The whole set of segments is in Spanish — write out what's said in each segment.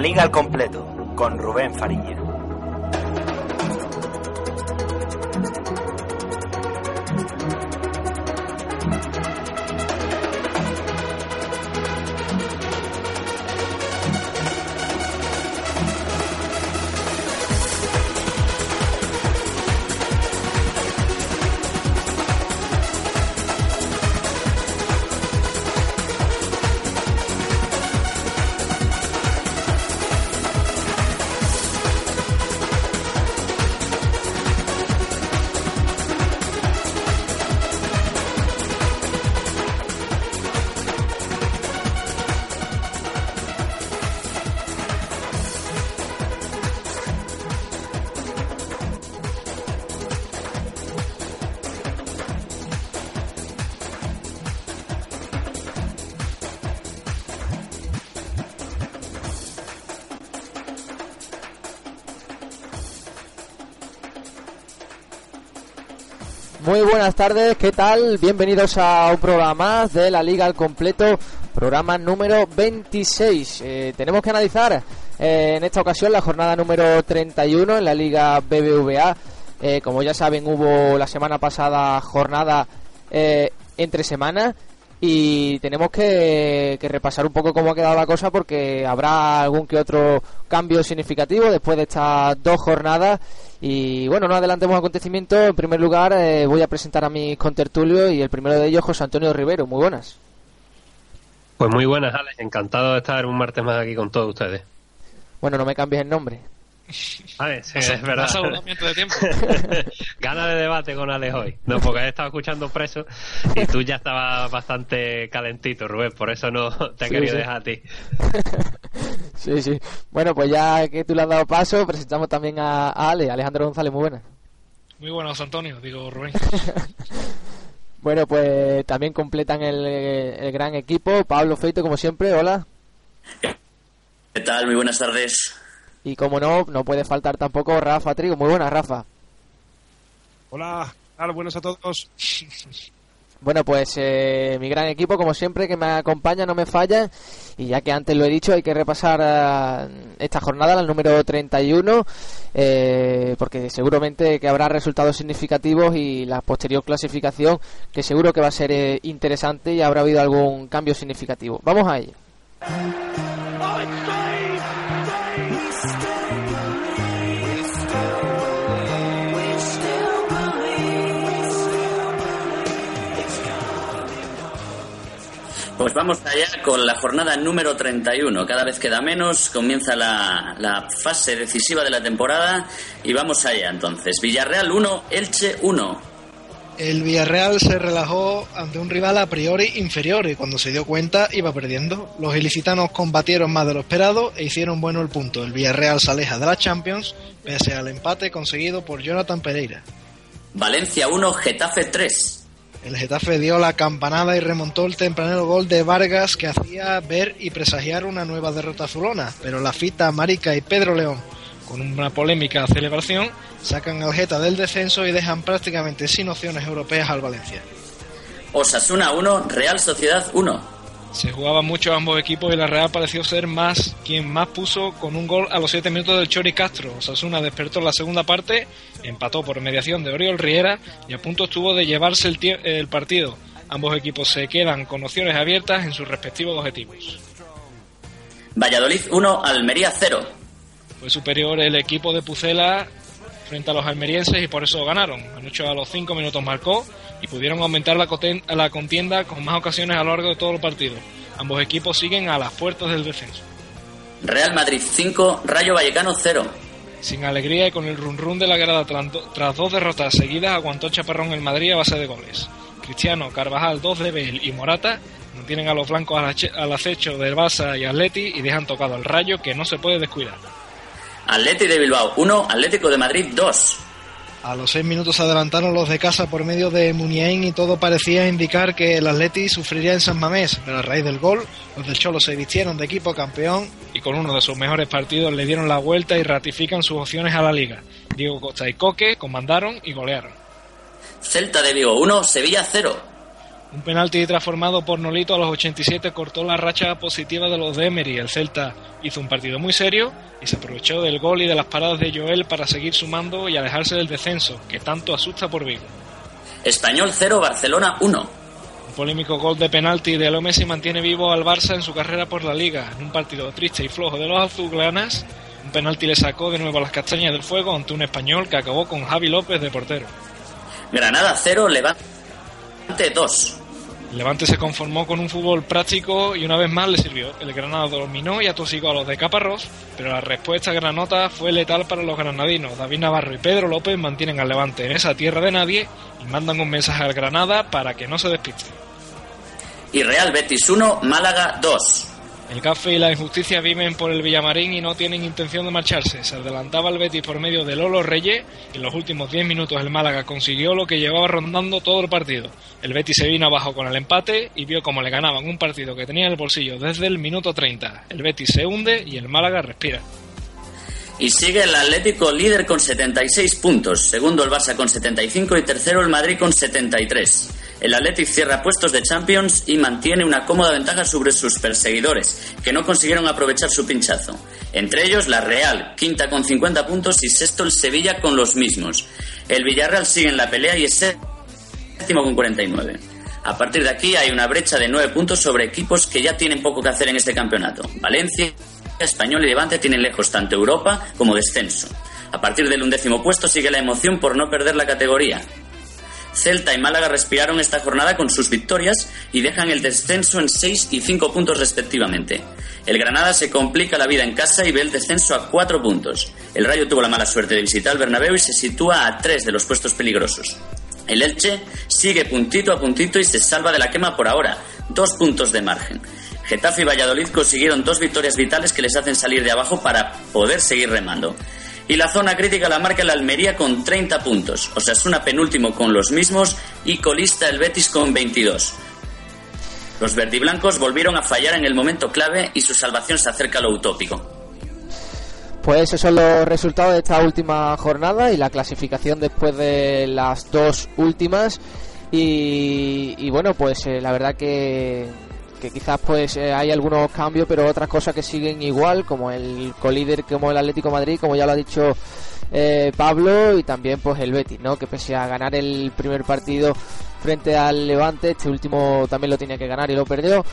La Liga al completo, con Rubén Fariña. Buenas tardes, ¿qué tal? Bienvenidos a un programa más de la Liga al Completo, programa número 26. Eh, tenemos que analizar eh, en esta ocasión la jornada número 31 en la Liga BBVA. Eh, como ya saben, hubo la semana pasada jornada entre semanas y tenemos que, repasar un poco cómo ha quedado la cosa porque habrá algún que otro cambio significativo después de estas dos jornadas y bueno, no adelantemos acontecimientos. En primer lugar, eh, voy a presentar a mis contertulios y el primero de ellos, José Antonio Rivero. Muy buenas. Pues muy buenas, Alex. Encantado de estar un martes más aquí con todos ustedes. Bueno, no me cambies el nombre. Vale, sí, es verdad. de tiempo. Gana de debate con Alex hoy. No, porque he estado escuchando preso y tú ya estabas bastante calentito, Rubén. Por eso no te he querido dejar a ti. sí, sí. Bueno, pues ya que tú le has dado paso, presentamos también a, Ale, Alejandro González. Muy buenas. Muy buenas, Antonio. Digo, Rubén. bueno, pues también completan el, el gran equipo. Pablo Feito, como siempre. Hola. ¿Qué tal? Muy buenas tardes. Y como no, no puede faltar tampoco Rafa Trigo. Muy buenas, Rafa. Hola, buenas a todos. Bueno, pues eh, mi gran equipo, como siempre, que me acompaña, no me falla. Y ya que antes lo he dicho, hay que repasar eh, esta jornada, la número 31, eh, porque seguramente que habrá resultados significativos y la posterior clasificación, que seguro que va a ser interesante y habrá habido algún cambio significativo. Vamos a ello. Pues vamos allá con la jornada número 31. Cada vez queda menos, comienza la, la, fase decisiva de la temporada y vamos allá entonces. Villarreal 1, Elche 1. El Villarreal se relajó ante un rival a priori inferior y cuando se dio cuenta iba perdiendo. Los ilicitanos combatieron más de lo esperado e hicieron bueno el punto. El Villarreal se aleja de la Champions pese al empate conseguido por Jonathan Pereira. Valencia 1, Getafe 3. El Getafe dio la campanada y remontó el tempranero gol de Vargas que hacía ver y presagiar una nueva derrota azulona, pero la fita Marica y Pedro León, con una polémica celebración, sacan al Geta del descenso y dejan prácticamente sin opciones europeas al Valencia. Osasuna 1, Real Sociedad 1. Se jugaba mucho ambos equipos y la Real pareció ser más quien más puso con un gol a los 7 minutos del Chori Castro. Osasuna despertó en la segunda parte, empató por mediación de Oriol Riera y a punto estuvo de llevarse el, el partido. Ambos equipos se quedan con opciones abiertas en sus respectivos objetivos. Valladolid 1, Almería 0. Fue superior el equipo de Pucela frente a los almerienses y por eso ganaron. Anoche a los 5 minutos marcó y pudieron aumentar la, la contienda con más ocasiones a lo largo de todo el partido. Ambos equipos siguen a las puertas del descenso. Real Madrid 5, Rayo Vallecano 0. Sin alegría y con el run run de la grada tras dos derrotas seguidas, aguantó Chaparrón el Madrid a base de goles. Cristiano, Carvajal, Dos de Bell y Morata mantienen a los blancos al acecho del Barça y Atleti y dejan tocado al Rayo que no se puede descuidar. Atleti de Bilbao 1, Atlético de Madrid 2. A los seis minutos se adelantaron los de casa por medio de Muniain y todo parecía indicar que el Atleti sufriría en San Mamés, pero a raíz del gol, los del Cholo se vistieron de equipo campeón y con uno de sus mejores partidos le dieron la vuelta y ratifican sus opciones a la liga. Diego Costa y Coque comandaron y golearon. Celta de Vigo 1, Sevilla 0. Un penalti transformado por Nolito a los 87 cortó la racha positiva de los de Emery. El Celta hizo un partido muy serio y se aprovechó del gol y de las paradas de Joel para seguir sumando y alejarse del descenso, que tanto asusta por Vigo. Español 0, Barcelona 1. Un polémico gol de penalti de Leo Messi mantiene vivo al Barça en su carrera por la Liga. En un partido triste y flojo de los azulgranas, un penalti le sacó de nuevo las castañas del fuego ante un español que acabó con Javi López de portero. Granada 0, Levante 2. Levante se conformó con un fútbol práctico y una vez más le sirvió. El Granada dominó y atosigó a los de Caparrós, pero la respuesta granota fue letal para los granadinos. David Navarro y Pedro López mantienen al Levante en esa tierra de nadie y mandan un mensaje al Granada para que no se despiste. Y Real Betis 1, Málaga 2. El café y la injusticia viven por el Villamarín y no tienen intención de marcharse. Se adelantaba el Betis por medio de Lolo Reyes y en los últimos 10 minutos el Málaga consiguió lo que llevaba rondando todo el partido. El Betis se vino abajo con el empate y vio cómo le ganaban un partido que tenía en el bolsillo desde el minuto 30. El Betis se hunde y el Málaga respira. Y sigue el Atlético líder con 76 puntos, segundo el Barça con 75 y tercero el Madrid con 73. El Atlético cierra puestos de Champions y mantiene una cómoda ventaja sobre sus perseguidores, que no consiguieron aprovechar su pinchazo. Entre ellos la Real, quinta con 50 puntos y sexto el Sevilla con los mismos. El Villarreal sigue en la pelea y es séptimo con 49. A partir de aquí hay una brecha de 9 puntos sobre equipos que ya tienen poco que hacer en este campeonato. Valencia, Español y Levante tienen lejos tanto Europa como descenso. A partir del undécimo puesto sigue la emoción por no perder la categoría. Celta y Málaga respiraron esta jornada con sus victorias y dejan el descenso en 6 y 5 puntos respectivamente. El Granada se complica la vida en casa y ve el descenso a 4 puntos. El Rayo tuvo la mala suerte de visitar el Bernabéu y se sitúa a 3 de los puestos peligrosos. El Elche sigue puntito a puntito y se salva de la quema por ahora, dos puntos de margen. Getafe y Valladolid consiguieron dos victorias vitales que les hacen salir de abajo para poder seguir remando. Y la zona crítica la marca la Almería con 30 puntos, o sea, es una penúltimo con los mismos y colista el Betis con 22. Los verdiblancos volvieron a fallar en el momento clave y su salvación se acerca a lo utópico. Pues esos son los resultados de esta última jornada y la clasificación después de las dos últimas. Y, bueno, pues eh, la verdad que que quizás pues eh, hay algunos cambios, pero otras cosas que siguen igual, como el colíder, como el Atlético Madrid, como ya lo ha dicho eh, Pablo, y también pues el Betis, ¿no? Que pese a ganar el primer partido frente al Levante, este último también lo tenía que ganar y lo perdió,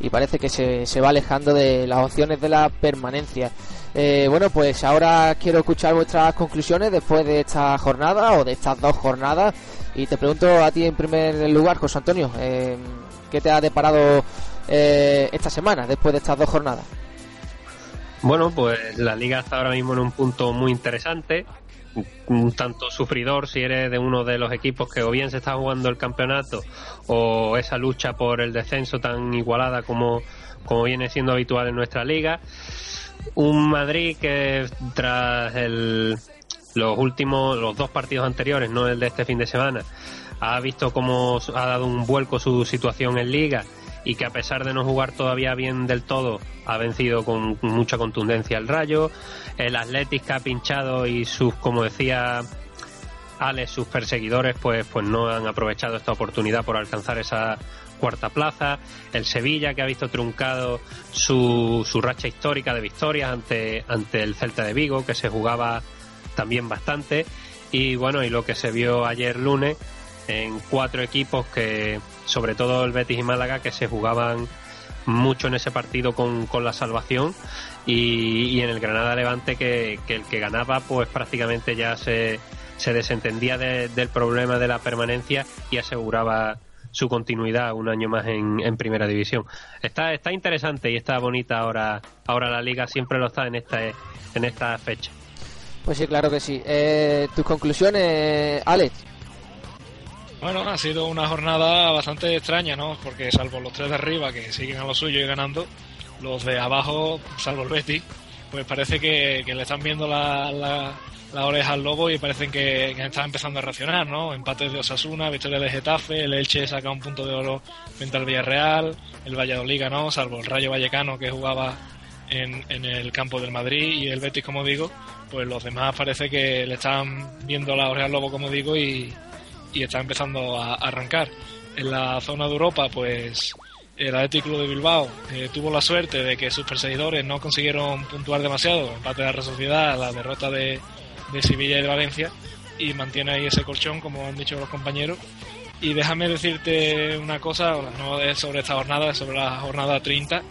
y parece que se, se va alejando de las opciones de la permanencia. Eh, bueno, pues ahora quiero escuchar vuestras conclusiones después de esta jornada o de estas dos jornadas. Y te pregunto a ti en primer lugar, José Antonio, eh, ¿qué te ha deparado eh, esta semana, después de estas dos jornadas? Bueno, pues la liga está ahora mismo en un punto muy interesante, un tanto sufridor si eres de uno de los equipos que o bien se está jugando el campeonato o esa lucha por el descenso tan igualada como, como viene siendo habitual en nuestra liga. Un Madrid que tras el, los últimos, los dos partidos anteriores, no el de este fin de semana, ha visto cómo ha dado un vuelco su situación en liga y que a pesar de no jugar todavía bien del todo, ha vencido con mucha contundencia el Rayo. El Athletic que ha pinchado y sus, como decía Alex, sus perseguidores, pues, pues no han aprovechado esta oportunidad por alcanzar esa cuarta plaza. El Sevilla que ha visto truncado su, su racha histórica de victorias ante, ante el Celta de Vigo, que se jugaba también bastante. Y bueno, y lo que se vio ayer lunes en cuatro equipos que sobre todo el Betis y Málaga, que se jugaban mucho en ese partido con, la salvación y, en el Granada Levante que, el que ganaba pues prácticamente ya se, se desentendía del problema de la permanencia y aseguraba su continuidad un año más en, en, primera división. Está, está interesante y está bonita ahora, ahora la liga, siempre lo está en esta, en esta fecha. Pues sí, claro que sí. Eh, ¿Tus conclusiones, Alex? Bueno, ha sido una jornada bastante extraña, ¿no? Porque salvo los tres de arriba que siguen a lo suyo y ganando, los de abajo, salvo el Betis, pues parece que, le están viendo la, la, oreja al lobo y parecen que, que, están empezando a reaccionar, ¿no? Empates de Osasuna, victoria de Getafe, el Elche saca un punto de oro frente al Villarreal, el Valladolid ganó, salvo el Rayo Vallecano que jugaba en, en el campo del Madrid y el Betis, como digo, pues los demás parece que le están viendo la oreja al lobo, como digo, y, y está empezando a arrancar. en la zona de Europa, pues el Atlético de Bilbao eh, tuvo la suerte de que sus perseguidores no consiguieron puntuar demasiado, empate de la Sociedad, la derrota de, de Sevilla y de Valencia, y mantiene ahí ese colchón, como han dicho los compañeros. Y déjame decirte una cosa, no es sobre esta jornada, es sobre la jornada 30,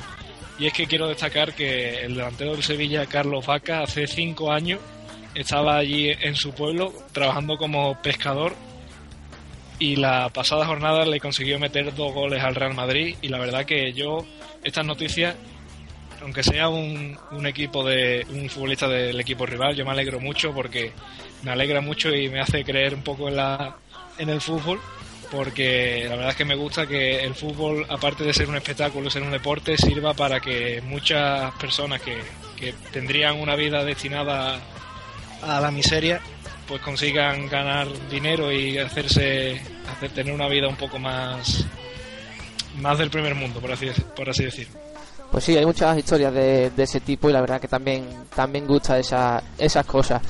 y es que quiero destacar que el delantero del Sevilla, Carlos Vaca, hace cinco años estaba allí en su pueblo trabajando como pescador y la pasada jornada le consiguió meter dos goles al Real Madrid y la verdad que yo estas noticias aunque sea un, un equipo de un futbolista del equipo rival yo me alegro mucho porque me alegra mucho y me hace creer un poco en la en el fútbol porque la verdad es que me gusta que el fútbol aparte de ser un espectáculo ser un deporte sirva para que muchas personas que, que tendrían una vida destinada a la miseria pues consigan ganar dinero y hacerse hacer tener una vida un poco más más del primer mundo por así por así decir pues sí hay muchas historias de, de ese tipo y la verdad que también también gusta esa, esas cosas.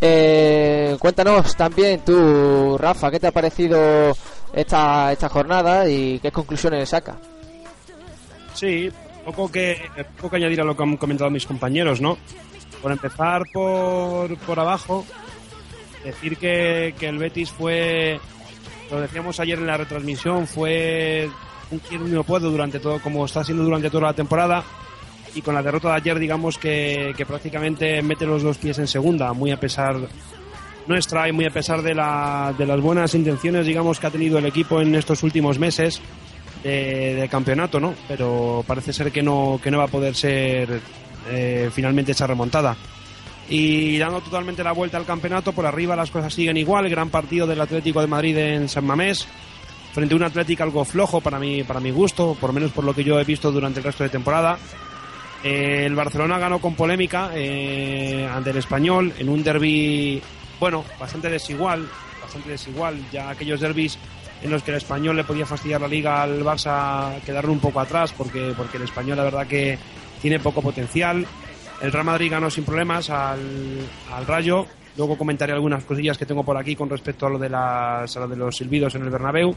Eh, cuéntanos también tú Rafa qué te ha parecido esta esta jornada y qué conclusiones saca sí poco que poco que añadir a lo que han comentado mis compañeros no por empezar por, por abajo decir que, que el Betis fue, lo decíamos ayer en la retransmisión, fue un no puedo durante todo, como está siendo durante toda la temporada. Y con la derrota de ayer, digamos que, que prácticamente mete los dos pies en segunda, muy a pesar nuestra y muy a pesar de, la, de las buenas intenciones, digamos, que ha tenido el equipo en estos últimos meses de, de campeonato, ¿no? Pero parece ser que no, que no va a poder ser eh, finalmente esa remontada y dando totalmente la vuelta al campeonato. Por arriba las cosas siguen igual. Gran partido del Atlético de Madrid en San Mamés. Frente a un Atlético algo flojo para mí, para mi gusto, por menos por lo que yo he visto durante el resto de temporada. Eh, el Barcelona ganó con polémica eh, ante el español en un derby, bueno, bastante desigual, bastante desigual. Ya aquellos derbis en los que el español le podía fastidiar la liga al Barça quedaron un poco atrás porque, porque el español la verdad que tiene poco potencial. El Real Madrid ganó sin problemas al, al Rayo. Luego comentaré algunas cosillas que tengo por aquí con respecto a lo de, las, a lo de los silbidos en el Bernabéu.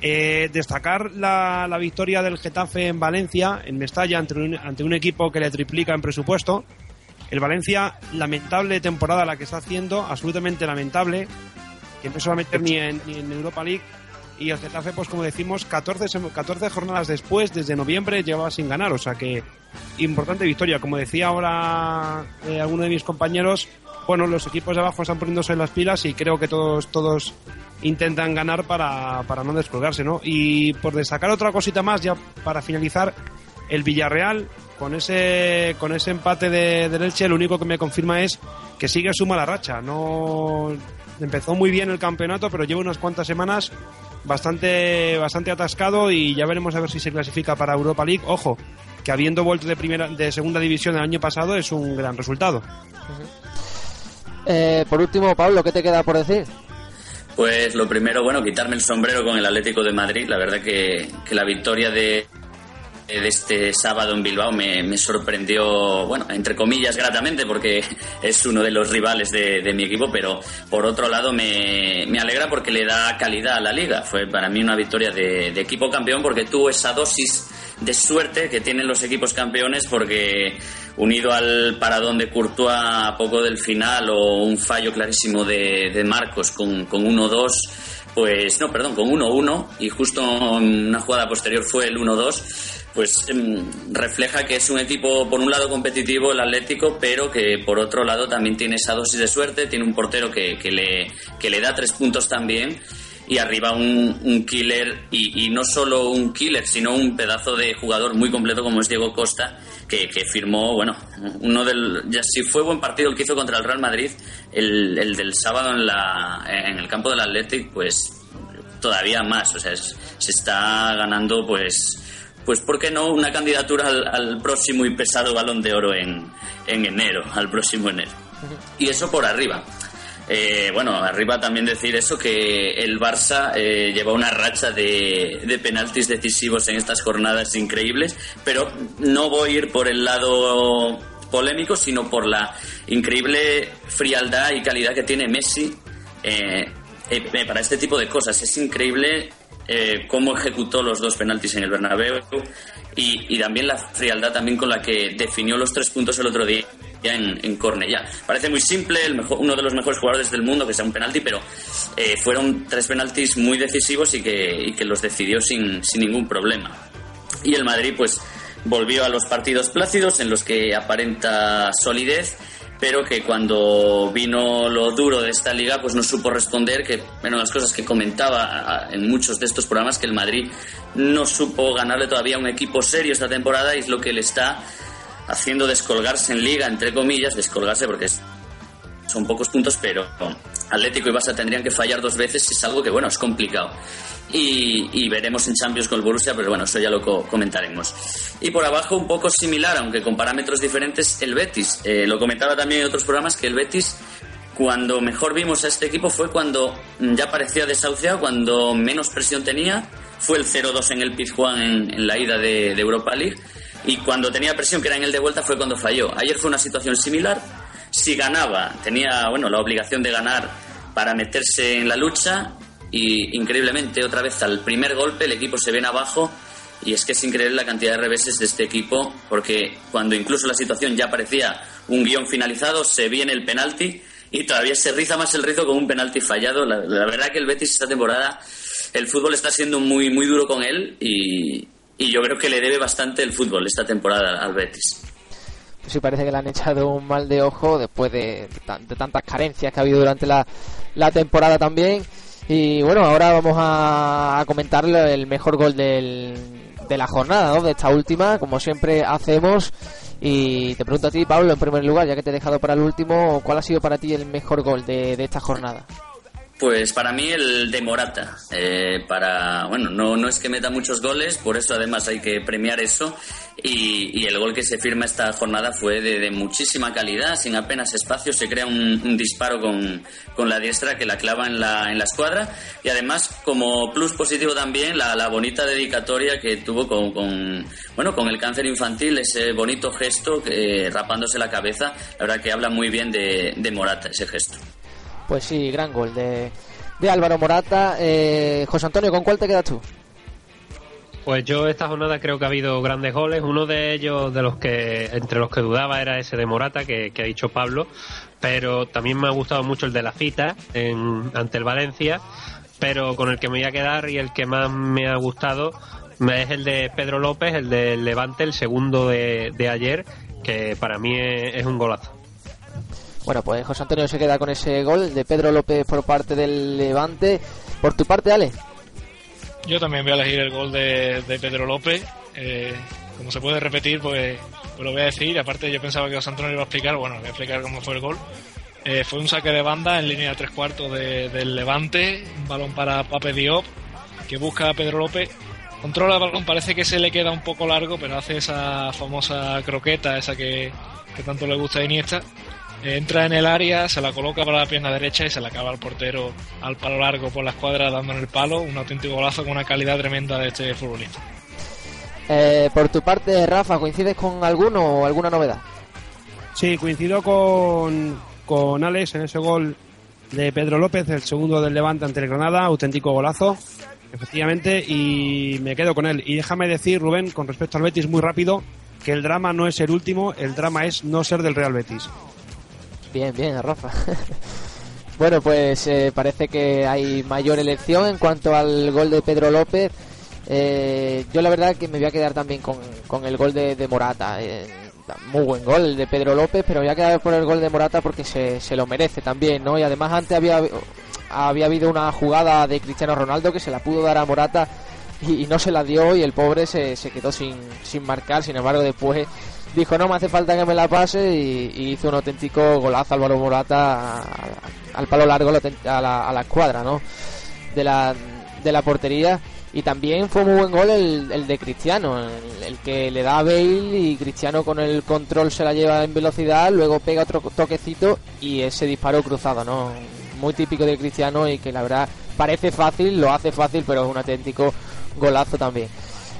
Eh, destacar la, la, victoria del Getafe en Valencia, en Mestalla, ante un, ante un equipo que le triplica en presupuesto. El Valencia, lamentable temporada la que está haciendo, absolutamente lamentable, que no se va a meter ni en, ni en Europa League. Y el Getafe, pues como decimos, 14, 14 jornadas después, desde noviembre, llevaba sin ganar. O sea que importante victoria. Como decía ahora eh, alguno de mis compañeros, bueno, los equipos de abajo están poniéndose las pilas y creo que todos, todos intentan ganar para, para no descolgarse, ¿no? Y por destacar otra cosita más, ya para finalizar, el Villarreal, con ese, con ese empate de, del Elche, lo único que me confirma es que sigue su mala racha. No empezó muy bien el campeonato, pero lleva unas cuantas semanas bastante, bastante atascado y ya veremos a ver si se clasifica para Europa League. Ojo, que habiendo vuelto de primera de segunda división el año pasado es un gran resultado. Eh, por último, Pablo, ¿qué te queda por decir? Pues lo primero, bueno, quitarme el sombrero con el Atlético de Madrid. La verdad que, que la victoria de, de este sábado en Bilbao me, sorprendió, bueno, entre comillas, gratamente, porque es uno de los rivales de, de mi equipo, pero por otro lado me, alegra porque le da calidad a la liga. Fue para mí una victoria de, equipo campeón porque tuvo esa dosis de suerte que tienen los equipos campeones porque unido al paradón de Courtois a poco del final o un fallo clarísimo de, de Marcos con, con 1-2 pues no, perdón, con 1-1 y justo en una jugada posterior fue el 1-2 pues eh, refleja que es un equipo por un lado competitivo el Atlético pero que por otro lado también tiene esa dosis de suerte tiene un portero que, que le, que le da tres puntos también y arriba un, un killer y, y, no solo un killer sino un pedazo de jugador muy completo como es Diego Costa que, que firmó bueno uno del ya si fue buen partido el que hizo contra el Real Madrid el, el del sábado en la en el campo del Athletic pues todavía más o sea es, se está ganando pues pues ¿por qué no una candidatura al, al próximo y pesado balón de oro en, en enero al próximo enero y eso por arriba. Eh, bueno, arriba también decir eso, que el Barça eh, lleva una racha de, de, penaltis decisivos en estas jornadas increíbles, pero no voy a ir por el lado polémico, sino por la increíble frialdad y calidad que tiene Messi eh, para este tipo de cosas. Es increíble eh, cómo ejecutó los dos penaltis en el Bernabéu y, también la frialdad también con la que definió los tres puntos el otro día en, en Cornellá. Parece muy simple, el mejor, uno de los mejores jugadores del mundo que sea un penalti, pero eh, fueron tres penaltis muy decisivos y que, y que los decidió sin, sin ningún problema. Y el Madrid, pues, volvió a los partidos plácidos en los que aparenta solidez pero que cuando vino lo duro de esta liga, pues no supo responder, que bueno, las cosas que comentaba en muchos de estos programas, que el Madrid no supo ganarle todavía a un equipo serio esta temporada y es lo que le está haciendo descolgarse en liga, entre comillas, descolgarse porque son pocos puntos, pero Atlético y Barça tendrían que fallar dos veces, es algo que, bueno, es complicado y, veremos en Champions con el Borussia, pero bueno, eso ya lo comentaremos. Y por abajo, un poco similar, aunque con parámetros diferentes, el Betis. Eh, lo comentaba también en otros programas que el Betis, cuando mejor vimos a este equipo fue cuando ya parecía desahuciado, cuando menos presión tenía. Fue el 0-2 en el Pizjuán en, en la ida de, de Europa League. Y cuando tenía presión, que era en el de vuelta, fue cuando falló. Ayer fue una situación similar. Si ganaba, tenía bueno la obligación de ganar para meterse en la lucha y increíblemente otra vez al primer golpe el equipo se viene abajo y es que es increíble la cantidad de reveses de este equipo porque cuando incluso la situación ya parecía un guion finalizado se viene el penalti y todavía se riza más el rizo con un penalti fallado. La, verdad que el Betis esta temporada el fútbol está siendo muy muy duro con él y, y yo creo que le debe bastante el fútbol esta temporada al Betis. Pues sí, parece que le han echado un mal de ojo después de, de tantas carencias que ha habido durante la, la temporada también. Y bueno, ahora vamos a, comentar el mejor gol del, de la jornada, ¿no? De esta última, como siempre hacemos. Y te pregunto a ti, Pablo, en primer lugar, ya que te he dejado para el último, ¿cuál ha sido para ti el mejor gol de, de esta jornada? Pues para mí el de Morata. Eh, para, bueno, no, no es que meta muchos goles, por eso además hay que premiar eso. Y, el gol que se firma esta jornada fue de, muchísima calidad, sin apenas espacio. Se crea un, disparo con, con, la diestra que la clava en la, en la escuadra. Y además, como plus positivo también, la, la bonita dedicatoria que tuvo con, con, bueno, con el cáncer infantil, ese bonito gesto, que, rapándose la cabeza. La verdad que habla muy bien de, de Morata, ese gesto. Pues sí, gran gol de, de Álvaro Morata. Eh, José Antonio, ¿con cuál te quedas tú? Pues yo esta jornada creo que ha habido grandes goles. Uno de ellos, de los que entre los que dudaba, era ese de Morata que, ha dicho Pablo. Pero también me ha gustado mucho el de la cita en, ante el Valencia. Pero con el que me voy a quedar y el que más me ha gustado es el de Pedro López, el de Levante, el segundo de, ayer, que para mí es un golazo. Bueno, pues José Antonio se queda con ese gol de Pedro López por parte del Levante. Por tu parte, Ale. Yo también voy a elegir el gol de, Pedro López. Eh, como se puede repetir, pues, pues, lo voy a decir. Aparte, yo pensaba que José Antonio iba a explicar. Bueno, voy a explicar cómo fue el gol. Eh, fue un saque de banda en línea de tres cuartos del Levante. Un balón para Pape Diop, que busca a Pedro López. Controla el balón, parece que se le queda un poco largo, pero hace esa famosa croqueta, esa que, que tanto le gusta a Iniesta entra en el área, se la coloca para la pierna derecha y se la acaba al portero al palo largo por la escuadra dando en el palo. Un auténtico golazo con una calidad tremenda de este futbolista. Eh, por tu parte, Rafa, ¿coincides con alguno o alguna novedad? Sí, coincido con, con Alex en ese gol de Pedro López, el segundo del Levante ante el Granada, auténtico golazo, efectivamente, y me quedo con él. Y déjame decir, Rubén, con respecto al Betis, muy rápido, que el drama no es el último, el drama es no ser del Real Betis. Bien, bien, Rafa. bueno, pues eh, parece que hay mayor elección en cuanto al gol de Pedro López. Eh, yo la verdad que me voy a quedar también con, el gol de, Morata. Eh, muy buen gol de Pedro López, pero voy a quedar por el gol de Morata porque se, se lo merece también, ¿no? Y además antes había, había habido una jugada de Cristiano Ronaldo que se la pudo dar a Morata y, no se la dio y el pobre se, se quedó sin, sin marcar. Sin embargo, después dijo no me hace falta que me la pase y, hizo un auténtico golazo Álvaro Morata al palo largo a la, a la escuadra ¿no? de, la, de la portería. Y también fue muy buen gol el, el de Cristiano el, que le da a Bale y Cristiano con el control se la lleva en velocidad luego pega otro toquecito y ese disparo cruzado no muy típico de Cristiano y que la verdad parece fácil lo hace fácil pero es un auténtico golazo también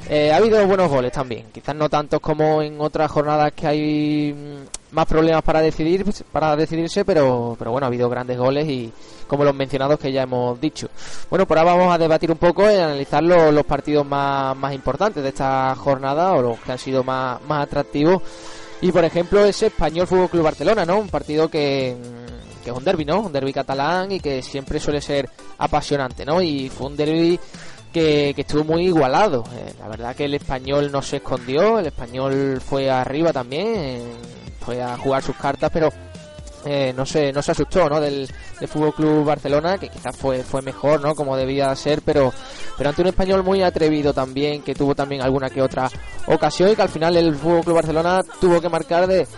eh, ha habido buenos goles también, quizás no tantos como en otras jornadas que hay mm, más problemas para decidir para decidirse, pero, pero bueno, ha habido grandes goles y como los mencionados que ya hemos dicho. Bueno, por ahora vamos a debatir un poco y analizar los, partidos más, más importantes de esta jornada o los que han sido más, más atractivos. Y por ejemplo, ese Español Fútbol Club Barcelona, ¿no? Un partido que, que es un derby, ¿no? Un derby catalán y que siempre suele ser apasionante, ¿no? Y fue un derby que, estuvo muy igualado. Eh, la verdad que el español no se escondió, el español fue arriba también, fue a jugar sus cartas, pero eh, no se no se asustó no del, Fútbol Club Barcelona que quizás fue fue mejor no como debía ser pero pero ante un español muy atrevido también que tuvo también alguna que otra ocasión y que al final el Fútbol Club Barcelona tuvo que marcar de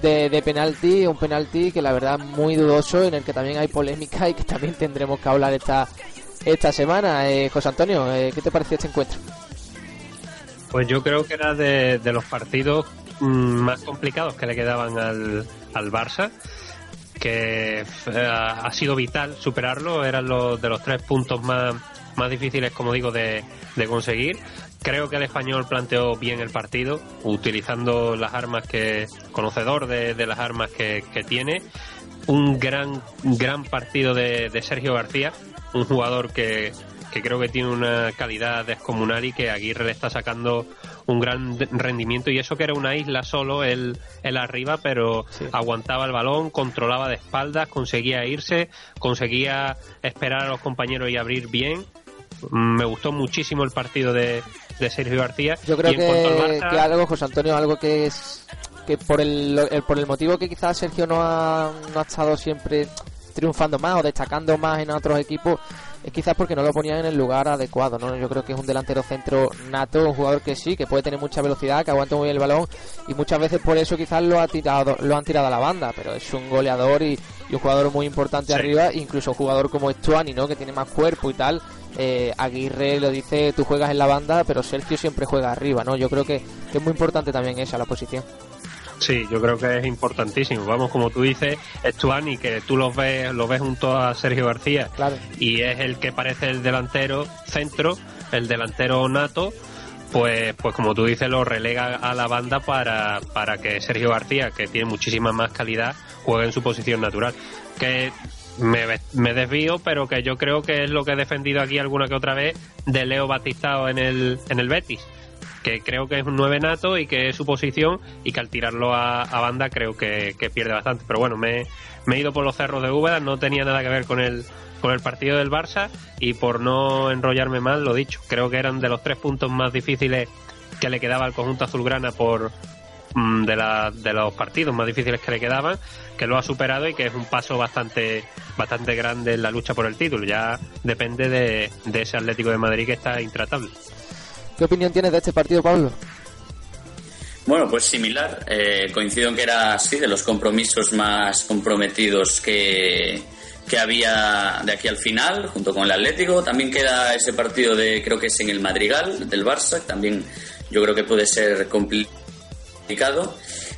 de, penalti, un penalti que la verdad muy dudoso en el que también hay polémica y que también tendremos que hablar esta esta semana. Eh, José Antonio, eh, ¿qué te pareció este encuentro? Pues yo creo que era de, los partidos mm, más complicados que le quedaban al, al Barça que eh, ha sido vital superarlo, eran los de los tres puntos más, más difíciles, como digo, de, de conseguir. Creo que el español planteó bien el partido, utilizando las armas que, conocedor de, de las armas que, que, tiene. Un gran, gran partido de, de Sergio García, un jugador que, que creo que tiene una calidad descomunal y que Aguirre le está sacando un gran rendimiento. Y eso que era una isla solo él, arriba pero aguantaba el balón controlaba de espaldas conseguía irse conseguía esperar a los compañeros y abrir bien. Me gustó muchísimo el partido de, Sergio García. Yo creo que, que, algo José Antonio algo que es que por el, por el motivo que quizás Sergio no ha, no ha estado siempre triunfando más o destacando más en otros equipos es quizás porque no lo ponían en el lugar adecuado, ¿no? Yo creo que es un delantero centro nato, un jugador que sí, que puede tener mucha velocidad, que aguanta muy bien el balón y muchas veces por eso quizás lo ha tirado, lo han tirado a la banda, pero es un goleador y, un jugador muy importante arriba, incluso un jugador como Estuani, ¿no? Que tiene más cuerpo y tal. Eh, Aguirre lo dice, tú juegas en la banda, pero Sergio siempre juega arriba, ¿no? Yo creo que, que es muy importante también esa la posición. Sí, yo creo que es importantísimo. Vamos, como tú dices, Estuani, que tú lo ves, lo ves junto a Sergio García, y es el que parece el delantero centro, el delantero nato, pues, pues como tú dices, lo relega a la banda para, para que Sergio García, que tiene muchísima más calidad, juegue en su posición natural. Que me, me, desvío, pero que yo creo que es lo que he defendido aquí alguna que otra vez de Leo Batistao en el, en el Betis que creo que es un 9 nato y que es su posición y que al tirarlo a, banda creo que, pierde bastante. Pero bueno, me, he ido por los cerros de Úbeda, no tenía nada que ver con el, con el partido del Barça y por no enrollarme mal, lo dicho, creo que eran de los tres puntos más difíciles que le quedaba al conjunto azulgrana por mm, de, la, de los partidos más difíciles que le quedaban, que lo ha superado y que es un paso bastante bastante grande en la lucha por el título. Ya depende de, de ese Atlético de Madrid que está intratable. ¿Qué opinión tienes de este partido, Pablo? Bueno, pues similar. Eh, coincido en que era así de los compromisos más comprometidos que, que había de aquí al final, junto con el Atlético. También queda ese partido de, creo que es en el Madrigal, del Barça, también yo creo que puede ser complicado.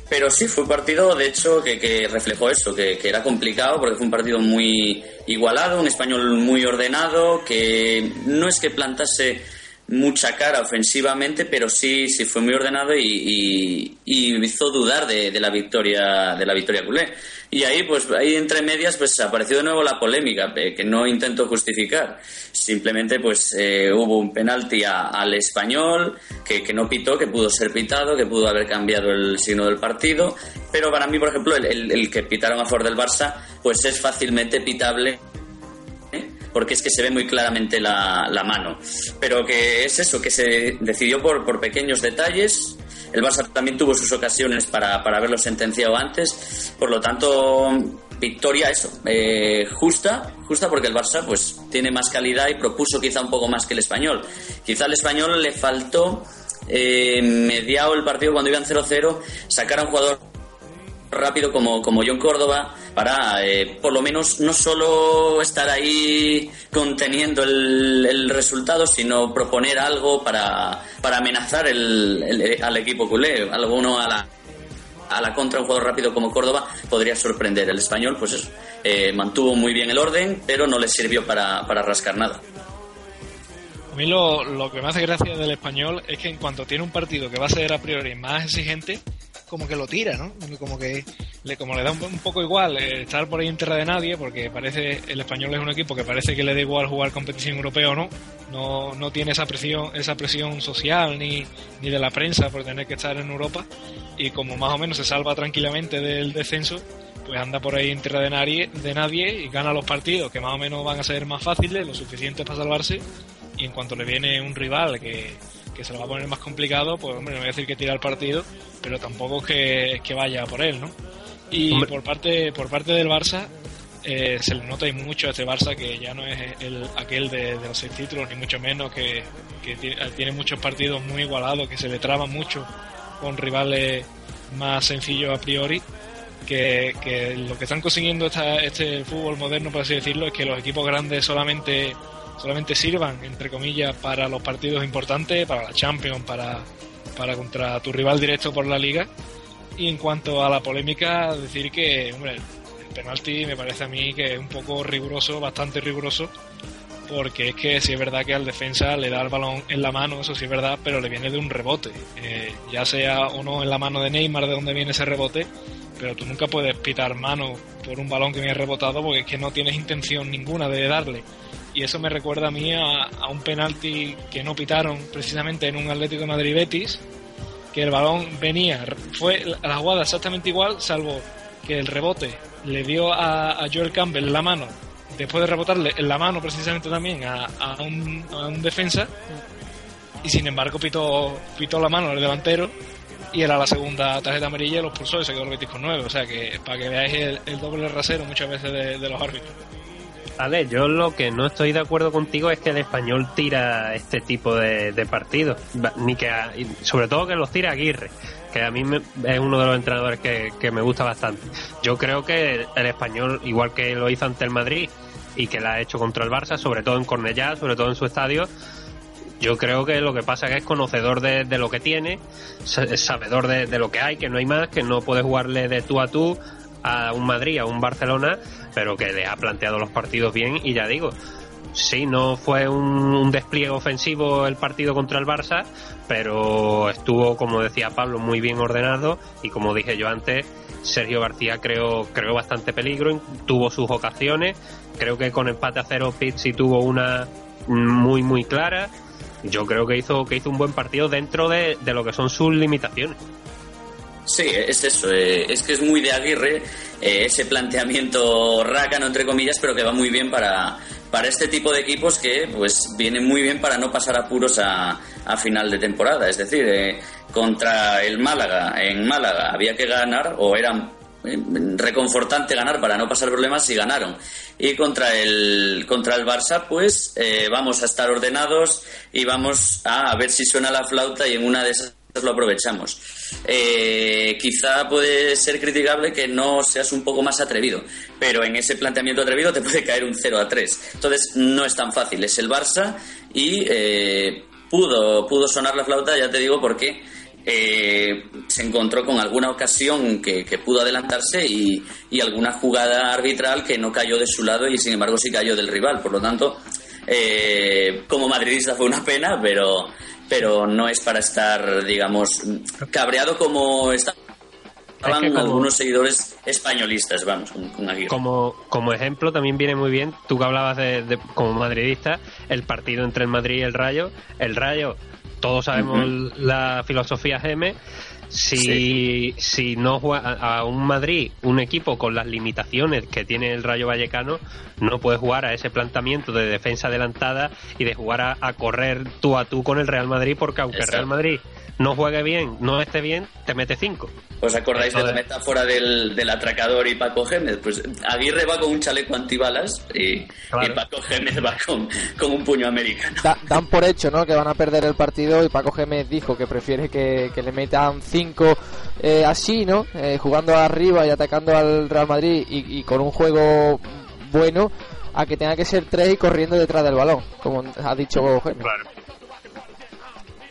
Pero sí, fue un partido, de hecho, que, que reflejó eso, que, que, era complicado porque fue un partido muy igualado, un español muy ordenado, que no es que plantase mucha cara ofensivamente, pero sí, sí fue muy ordenado y, y, hizo dudar de, de, la victoria de la victoria culé. Y ahí, pues, ahí entre medias, pues apareció de nuevo la polémica, que no intento justificar. Simplemente, pues, eh, hubo un penalti al español que, que, no pitó, que pudo ser pitado, que pudo haber cambiado el signo del partido. Pero para mí, por ejemplo, el, el que pitaron a favor del Barça, pues es fácilmente pitable porque es que se ve muy claramente la, la mano. Pero que es eso, que se decidió por, por pequeños detalles. El Barça también tuvo sus ocasiones para, para haberlo sentenciado antes. Por lo tanto, victoria eso, eh, justa, justa porque el Barça pues tiene más calidad y propuso quizá un poco más que el español. Quizá al español le faltó eh, mediado el partido cuando iban 0-0 sacar a un jugador rápido como, como John Córdoba para eh, por lo menos no solo estar ahí conteniendo el, resultado, sino proponer algo para, para amenazar el, al equipo culé, alguno a la, a la contra un jugador rápido como Córdoba podría sorprender. El español, pues eso, eh, mantuvo muy bien el orden, pero no le sirvió para, para rascar nada. A mí lo, lo, que me hace gracia del español es que en cuanto tiene un partido que va a ser a priori más exigente, como que lo tira, ¿no? Como que le, como le da un, poco igual eh, estar por ahí en tierra de nadie, porque parece el español es un equipo que parece que le da igual jugar competición europea o no. No, no tiene esa presión, esa presión social ni, ni de la prensa por tener que estar en Europa. Y como más o menos se salva tranquilamente del descenso, pues anda por ahí en tierra de nadie, de nadie y gana los partidos que más o menos van a ser más fáciles, lo suficiente para salvarse. Y en cuanto le viene un rival que, que se lo va a poner más complicado, pues hombre, no voy a decir que tira el partido, pero tampoco es que, vaya por él, ¿no? Y por parte, por parte del Barça, eh, se le nota y mucho a este Barça que ya no es el, aquel de, los seis títulos, ni mucho menos, que, tiene, muchos partidos muy igualados, que se le traba mucho con rivales más sencillos a priori. Que, lo que están consiguiendo esta, este fútbol moderno, por así decirlo, es que los equipos grandes solamente solamente sirvan, entre comillas, para los partidos importantes, para la Champions, para, para contra tu rival directo por la liga. Y en cuanto a la polémica, decir que, hombre, el penalti me parece a mí que es un poco riguroso, bastante riguroso, porque es que si es verdad que al defensa le da el balón en la mano, eso sí es verdad, pero le viene de un rebote. Eh, ya sea o no en la mano de Neymar de donde viene ese rebote, pero tú nunca puedes pitar mano por un balón que viene rebotado porque es que no tienes intención ninguna de darle y eso me recuerda a mí a, un penalti que no pitaron precisamente en un Atlético de Madrid Betis, que el balón venía, fue la jugada exactamente igual, salvo que el rebote le dio a, Joel Campbell la mano, después de rebotarle en la mano precisamente también a, un, defensa, y sin embargo pitó, pitó la mano al delantero y era la segunda tarjeta amarilla los pulsó y se quedó el Betis con. O sea que para que veáis el, doble rasero muchas veces de los árbitros. Vale, yo lo que no estoy de acuerdo contigo es que el español tira este tipo de, partidos, ni que sobre todo que los tira Aguirre, que a mí es uno de los entrenadores que, me gusta bastante. Yo creo que el español, igual que lo hizo ante el Madrid y que lo ha hecho contra el Barça, sobre todo en Cornellá, sobre todo en su estadio, yo creo que lo que pasa es que es conocedor de, lo que tiene, sabedor de, de, lo que hay, que no hay más, que no puede jugarle de tú a tú a un Madrid, a un Barcelona, pero que le ha planteado los partidos bien y ya digo, sí, no fue un, despliegue ofensivo el partido contra el Barça, pero estuvo, como decía Pablo, muy bien ordenado y como dije yo antes, Sergio García creó, creó bastante peligro, tuvo sus ocasiones, creo que con empate a cero Pizzi tuvo una muy muy clara, yo creo que hizo, que hizo un buen partido dentro de, de lo que son sus limitaciones. Sí, es eso, eh, es que es muy de Aguirre eh, ese planteamiento rácano, entre comillas, pero que va muy bien para, para este tipo de equipos que pues vienen muy bien para no pasar apuros a, a final de temporada. Es decir, eh, contra el Málaga, en Málaga había que ganar o era reconfortante ganar para no pasar problemas y ganaron. Y contra el, contra el Barça, pues vamos a estar ordenados y vamos a ver si suena la flauta y en una de esas lo aprovechamos. Eh, quizá puede ser criticable que no seas un poco más atrevido, pero en ese planteamiento atrevido te puede caer un 0 a 3. Entonces no es tan fácil. Es el Barça y eh, pudo, pudo sonar la flauta, ya te digo, porque eh, se encontró con alguna ocasión que, pudo adelantarse y, alguna jugada arbitral que no cayó de su lado y sin embargo sí cayó del rival. Por lo tanto, como madridista fue una pena, pero pero no es para estar, digamos, cabreado como estaban algunos seguidores españolistas, vamos, con, Como, como ejemplo también viene muy bien, tú que hablabas de, como madridista, el partido entre el Madrid y el Rayo. El Rayo, todos sabemos la filosofía GM, si, si no juega a un Madrid, un equipo con las limitaciones que tiene el Rayo Vallecano, no puede jugar a ese planteamiento de defensa adelantada y de jugar a, correr tú a tú con el Real Madrid, porque aunque el Real Madrid no juegue bien, no esté bien, te mete cinco. ¿Os acordáis de la metáfora del, del, atracador y Paco Gémez? Pues Aguirre va con un chaleco antibalas y, Paco Gémez va con, un puño americano. dan por hecho ¿no? que van a perder el partido y Paco Gémez dijo que prefiere que, le metan cinco eh, así, ¿no? Eh, jugando arriba y atacando al Real Madrid y, con un juego bueno a que tenga que ser tres y corriendo detrás del balón, como ha dicho Gémez. Claro.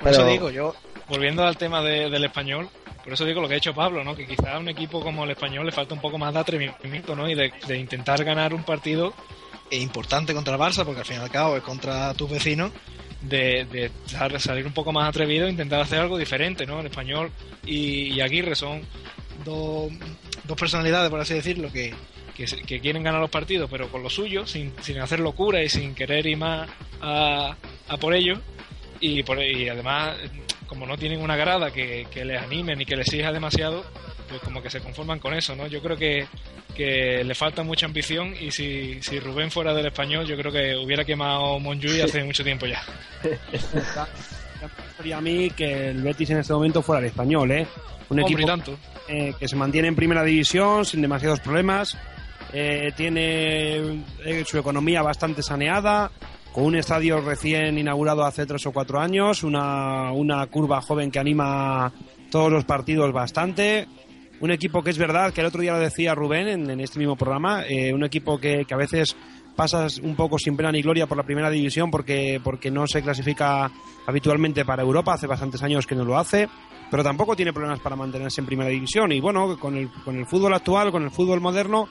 Por eso digo, yo volviendo al tema del español, por eso digo lo que ha hecho Pablo, ¿no? Que quizá a un equipo como el español le falta un poco más de atrevimiento, ¿no? Y de, intentar ganar un partido importante contra el Barça, porque al fin y al cabo es contra tus vecinos, de, salir un poco más atrevido intentar hacer algo diferente, ¿no? El español y, Aguirre son dos, dos personalidades, por así decirlo, que, que, quieren ganar los partidos, pero con lo suyo, sin, sin hacer locura y sin querer ir más a, a por ello. Y, por, y además, como no tienen una grada que, que les anime ni que les exija demasiado, pues como que se conforman con eso, ¿no? Yo creo que, que le falta mucha ambición y si, si Rubén fuera del español, yo creo que hubiera quemado Monjuy hace mucho tiempo ya. a mí que el Betis en este momento fuera el español, ¿eh? Un equipo eh, que se mantiene en primera división sin demasiados problemas, eh, tiene eh, su economía bastante saneada, con un estadio recién inaugurado hace tres o cuatro años, una, una curva joven que anima todos los partidos bastante, un equipo que es verdad, que el otro día lo decía Rubén en, este mismo programa, eh, un equipo que, que, a veces pasas un poco sin pena ni gloria por la primera división porque, porque no se clasifica habitualmente para Europa, hace bastantes años que no lo hace, pero tampoco tiene problemas para mantenerse en primera división. Y bueno, con el, con el fútbol actual, con el fútbol moderno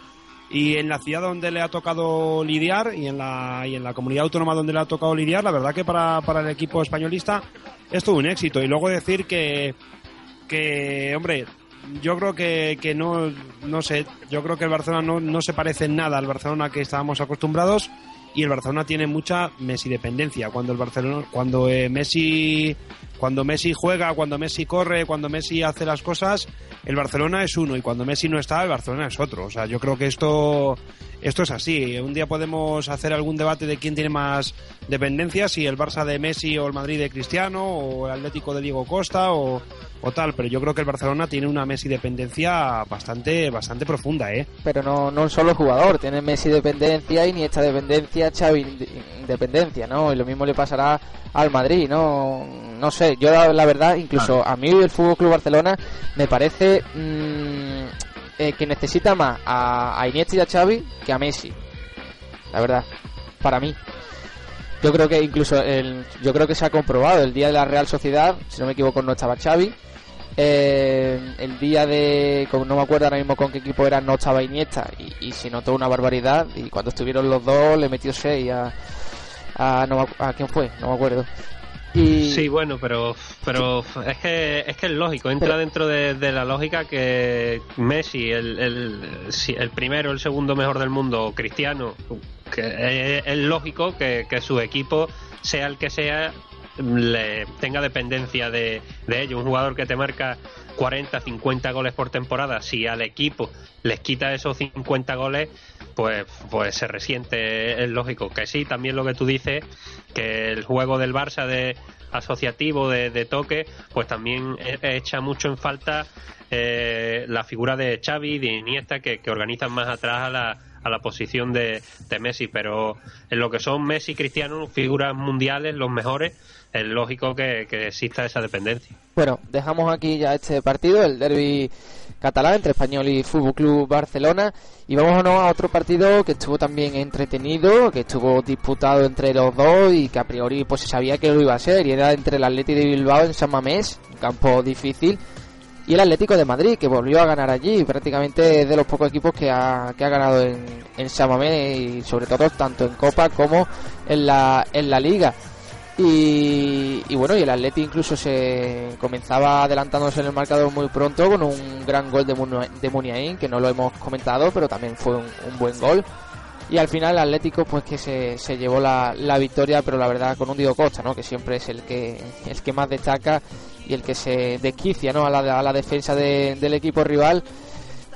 y en la ciudad donde le ha tocado lidiar y en la, y en la comunidad autónoma donde le ha tocado lidiar, la verdad que para, para el equipo españolista es todo un éxito y luego decir que, que hombre, yo creo que, que no, no sé, yo creo que el Barcelona no, no se parece en nada al Barcelona que estábamos acostumbrados y el Barcelona tiene mucha Messi dependencia. Cuando el Barcelona, cuando eh, Messi, cuando Messi juega, cuando Messi corre, cuando Messi hace las cosas, el Barcelona es uno y cuando Messi no está, el Barcelona es otro. O sea, yo creo que esto, esto es así. Un día podemos hacer algún debate de quién tiene más dependencia, si el Barça de Messi o el Madrid de Cristiano o el Atlético de Diego Costa o, o tal, pero yo creo que el Barcelona tiene una Messi dependencia bastante bastante profunda, ¿eh? Pero no no solo jugador, tiene Messi dependencia y ni esta dependencia, Xavi independencia, ¿no? Y lo mismo le pasará al Madrid, ¿no? No sé, yo la, verdad, incluso a mí el Fútbol Club Barcelona me parece mm, eh, que necesita más a, Iniesta y a Xavi que a Messi. La verdad, para mí. Yo creo que incluso el, yo creo que se ha comprobado el día de la Real Sociedad, si no me equivoco no estaba Xavi, eh, el día de, no me acuerdo ahora mismo con qué equipo era, no estaba Iniesta y, se notó una barbaridad y cuando estuvieron los dos le metió 6 a, a, a quién fue, no me acuerdo. Y... Sí, bueno, pero pero es que es que es lógico, entra dentro de, la lógica que Messi, el, el, el primero, el segundo mejor del mundo, Cristiano, que es, lógico que, que su equipo sea el que sea le tenga dependencia de, de ello. Un jugador que te marca 40, 50 goles por temporada, si al equipo les quita esos 50 goles, pues, pues se resiente, es lógico. Que sí, también lo que tú dices, que el juego del Barça de asociativo, de, toque, pues también e, echa mucho en falta eh, la figura de Xavi, de Iniesta, que, que organizan más atrás a la, a la posición de, de Messi, pero en lo que son Messi y Cristiano, figuras mundiales, los mejores, es lógico que, exista esa dependencia. Bueno, dejamos aquí ya este partido, el derby catalán entre Español y Fútbol Club Barcelona y vamos a otro partido que estuvo también entretenido, que estuvo disputado entre los dos y que a priori pues se sabía que lo iba a ser y era entre el Atlético de Bilbao en San Mamés, un campo difícil y el Atlético de Madrid que volvió a ganar allí, prácticamente de los pocos equipos que ha, que ha ganado en, en San Mamés y sobre todo tanto en Copa como en la, en la Liga. Y, bueno, y el Atleti incluso se comenzaba adelantándose en el marcador muy pronto con un gran gol de, de Muniain, que no lo hemos comentado, pero también fue un, buen gol. Y al final el Atlético pues que se, se llevó la, la, victoria, pero la verdad con un Diego Costa, ¿no? que siempre es el que, el que más destaca y el que se desquicia ¿no? a, la, a la defensa del equipo rival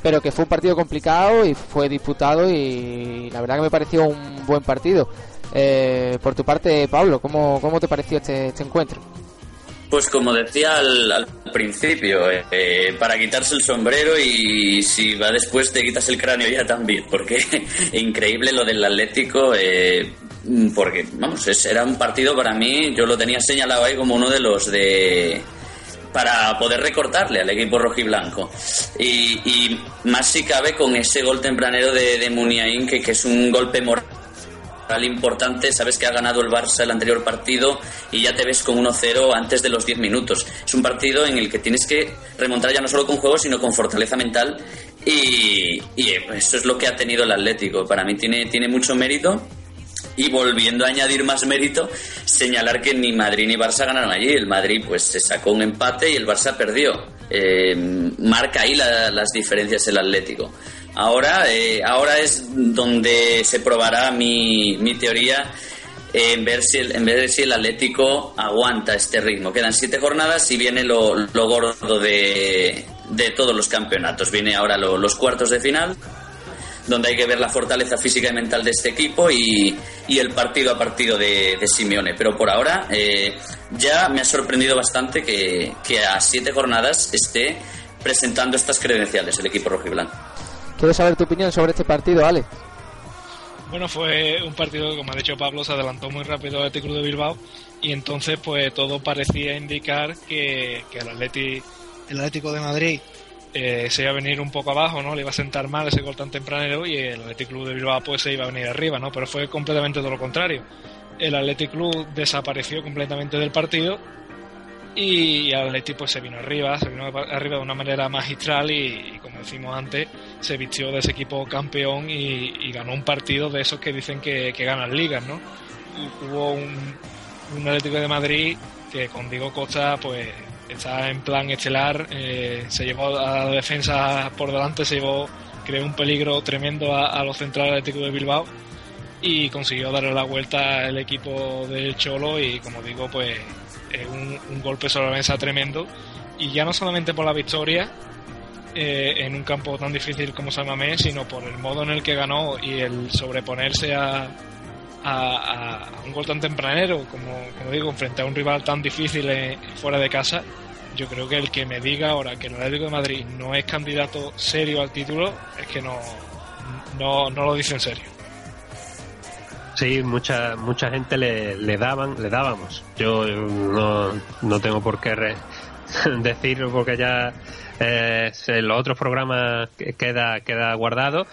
pero que fue un partido complicado y fue disputado y la verdad que me pareció un buen partido. Eh, por tu parte, Pablo, ¿cómo, cómo te pareció este, este encuentro? Pues como decía al, principio, eh, eh, para quitarse el sombrero y si va después te quitas el cráneo ya también, porque increíble lo del Atlético, porque vamos, era un partido para mí, yo lo tenía señalado ahí como uno de los de para poder recortarle al equipo rojiblanco. Y, y más si cabe con ese gol tempranero de, de Muniain, que, que es un golpe moral importante, sabes que ha ganado el Barça el anterior partido y ya te ves con 1-0 antes de los 10 minutos. Es un partido en el que tienes que remontar ya no solo con juego, sino con fortaleza mental y, y eso es lo que ha tenido el Atlético. Para mí tiene, tiene mucho mérito Y volviendo a añadir más mérito, señalar que ni Madrid ni Barça ganaron allí. El Madrid pues se sacó un empate y el Barça perdió. Eh, marca ahí las diferencias el Atlético. Ahora, eh, ahora es donde se probará mi, mi teoría en ver, si el, en ver si el Atlético aguanta este ritmo. Quedan siete jornadas y viene lo, lo gordo de, de, todos los campeonatos. Viene ahora los cuartos de final, donde hay que ver la fortaleza física y mental de este equipo y, y el partido a partido de, de Simeone. Pero por ahora eh, ya me ha sorprendido bastante que, que a siete jornadas esté presentando estas credenciales el equipo rojiblanco. Quiero saber tu opinión sobre este partido, Ale. Bueno, fue un partido, como ha dicho Pablo, se adelantó muy rápido el Club de Bilbao y entonces pues todo parecía indicar que, que el, Atleti, el Atlético de Madrid eh, se iba a venir un poco abajo, ¿no? Le iba a sentar mal ese gol tan tempranero y el Athletic Club de Bilbao pues se iba a venir arriba, ¿no? Pero fue completamente todo lo contrario. El Athletic Club desapareció completamente del partido y el Atleti pues se vino arriba, se vino arriba de una manera magistral y, y como decimos antes, se vistió de ese equipo campeón y, y ganó un partido de esos que dicen que, ganan ligas, ¿no? Hubo un, un, Atlético de Madrid que con Diego Costa pues está en plan estelar, eh, se llevó a la defensa por delante, se llevó, creó un peligro tremendo a, a los centrales Atlético de Bilbao y consiguió darle la vuelta al equipo del Cholo y como digo pues eh, un, un, golpe sobre la mesa tremendo. Y ya no solamente por la victoria eh, en un campo tan difícil como San Mamés, sino por el modo en el que ganó y el sobreponerse a, a, a un gol tan tempranero, como, digo, frente a un rival tan difícil en, fuera de casa. Yo creo que el que me diga ahora que el Atlético de Madrid no es candidato serio al título es que no, no, no lo dice en serio. Sí, mucha mucha gente le, le daban, le dábamos. Yo no, no tengo por qué re, decirlo porque ya eh, en los otros programas queda queda guardado.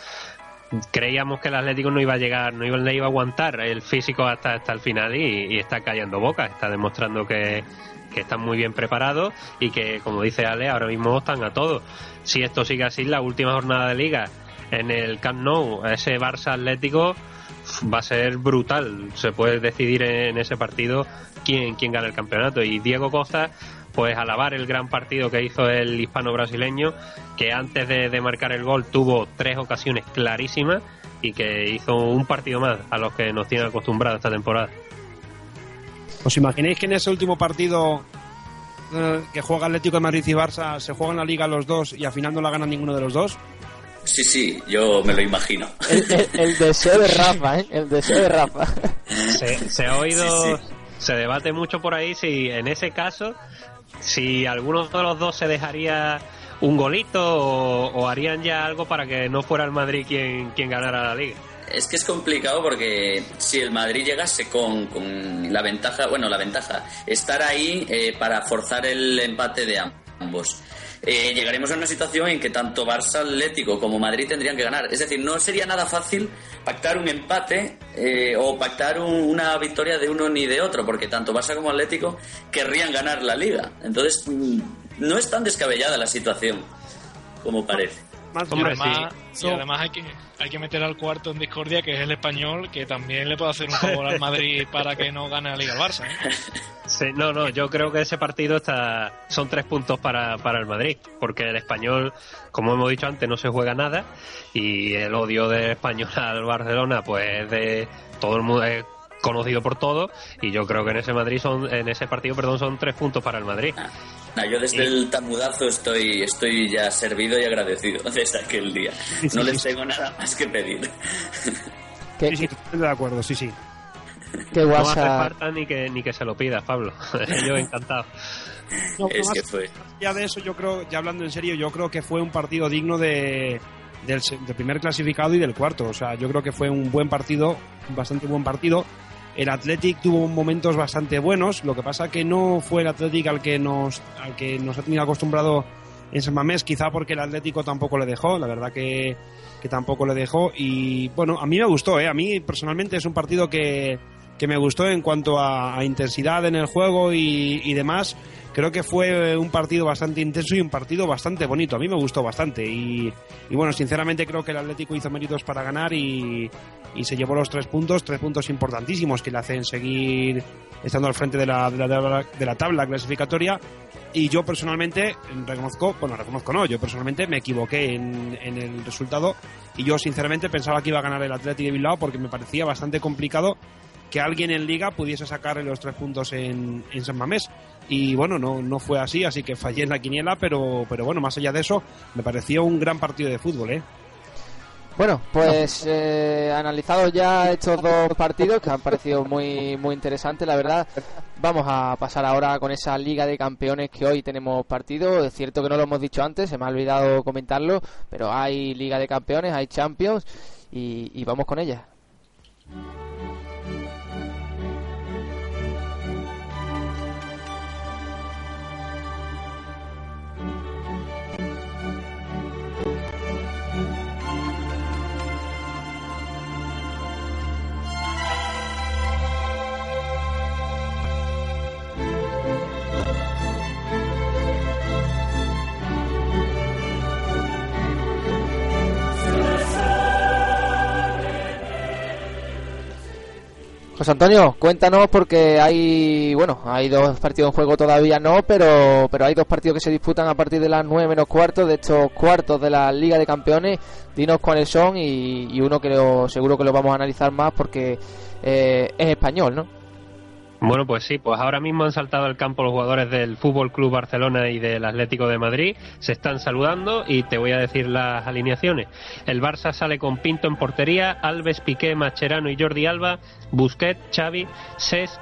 Creíamos que el Atlético no iba a llegar, no iba, no iba a aguantar el físico hasta, hasta el final y, está callando boca, está demostrando que, que están muy bien preparados y que, como dice Ale, ahora mismo están a todo. Si esto sigue así, la última jornada de liga en el Camp Nou, ese Barça Atlético va a ser brutal. Se puede decidir en ese partido quién, quién gana el campeonato. Y Diego Costa, pues alabar el gran partido que hizo el hispano-brasileño, que antes de, de, marcar el gol tuvo tres ocasiones clarísimas y que hizo un partido más a los que nos tiene acostumbrados esta temporada. ¿Os imagináis que en ese último partido eh, que juega Atlético de Madrid y Barça se juegan la liga los dos y al final no la gana ninguno de los dos? Sí, sí, yo me lo imagino. El, el, el deseo de Rafa, ¿eh? El deseo de Rafa. Se, se ha oído, sí, sí. se debate mucho por ahí si en ese caso, si alguno de los dos se dejaría un golito o, o harían ya algo para que no fuera el Madrid quien, quien ganara la liga. Es que es complicado porque si el Madrid llegase con, con la ventaja, bueno, la ventaja, estar ahí eh, para forzar el empate de ambos eh, llegaremos a una situación en que tanto Barça Atlético como Madrid tendrían que ganar. Es decir, no sería nada fácil pactar un empate eh, o pactar un, una victoria de uno ni de otro, porque tanto Barça como Atlético querrían ganar la liga. Entonces, mm, no es tan descabellada la situación como parece. Hombre, además, sí. y además hay que, hay que meter al cuarto en discordia, que es el español, que también le puede hacer un favor al Madrid para que no gane la Liga al Barça. ¿eh? Sí, no, no, yo creo que ese partido está son tres puntos para, para el Madrid, porque el español, como hemos dicho antes, no se juega nada y el odio del español al Barcelona, pues de todo el mundo es conocido por todo y yo creo que en ese Madrid son en ese partido perdón son tres puntos para el Madrid no, yo desde el tamudazo estoy estoy ya servido y agradecido desde aquel día. Sí, sí, no les tengo nada más que pedir. Sí, sí, estoy de acuerdo sí sí. Qué no hace falta ni que ni que se lo pida Pablo. Yo encantado. No, es que fue. ya de eso yo creo ya hablando en serio yo creo que fue un partido digno de del, del, primer clasificado y del cuarto. O sea, yo creo que fue un buen partido, un bastante buen partido. El Athletic tuvo momentos bastante buenos, lo que pasa que no fue el Athletic al que nos, al que nos ha tenido acostumbrado en San Mamés, quizá porque el Atlético tampoco le dejó, la verdad que, que tampoco le dejó. Y bueno, a mí me gustó, ¿eh? a mí personalmente es un partido que, que me gustó en cuanto a, a intensidad en el juego y, y demás creo que fue un partido bastante intenso y un partido bastante bonito. A mí me gustó bastante. Y, bueno, sinceramente creo que el Atlético hizo méritos para ganar y, se llevó los tres puntos, tres puntos importantísimos que le hacen seguir estando al frente de la, de la, tabla clasificatoria. Y yo personalmente reconozco, bueno, reconozco no, yo personalmente me equivoqué en, en el resultado y yo sinceramente pensaba que iba a ganar el Atlético de Bilbao porque me parecía bastante complicado que alguien en liga pudiese sacar los tres puntos en, en San Mamés. Y bueno, no, no fue así, así que fallé en la quiniela, pero, pero bueno, más allá de eso, me pareció un gran partido de fútbol, ¿eh? Bueno, pues eh, analizados ya estos dos partidos que han parecido muy muy interesantes, la verdad. Vamos a pasar ahora con esa Liga de Campeones que hoy tenemos partido. Es cierto que no lo hemos dicho antes, se me ha olvidado comentarlo, pero hay Liga de Campeones, hay Champions y vamos con ella. José Antonio, cuéntanos porque hay, bueno, hay dos partidos en juego todavía no, pero, pero hay dos partidos que se disputan a partir de las nueve menos cuartos de estos cuartos de la Liga de Campeones. Dinos cuáles son y, uno que seguro que lo vamos a analizar más porque eh, es español, ¿no? Bueno, pues sí, pues ahora mismo han saltado al campo los jugadores del Fútbol Club Barcelona y del Atlético de Madrid. Se están saludando y te voy a decir las alineaciones. El Barça sale con Pinto en portería, Alves, Piqué, Macherano y Jordi Alba, Busquets, Xavi, Ses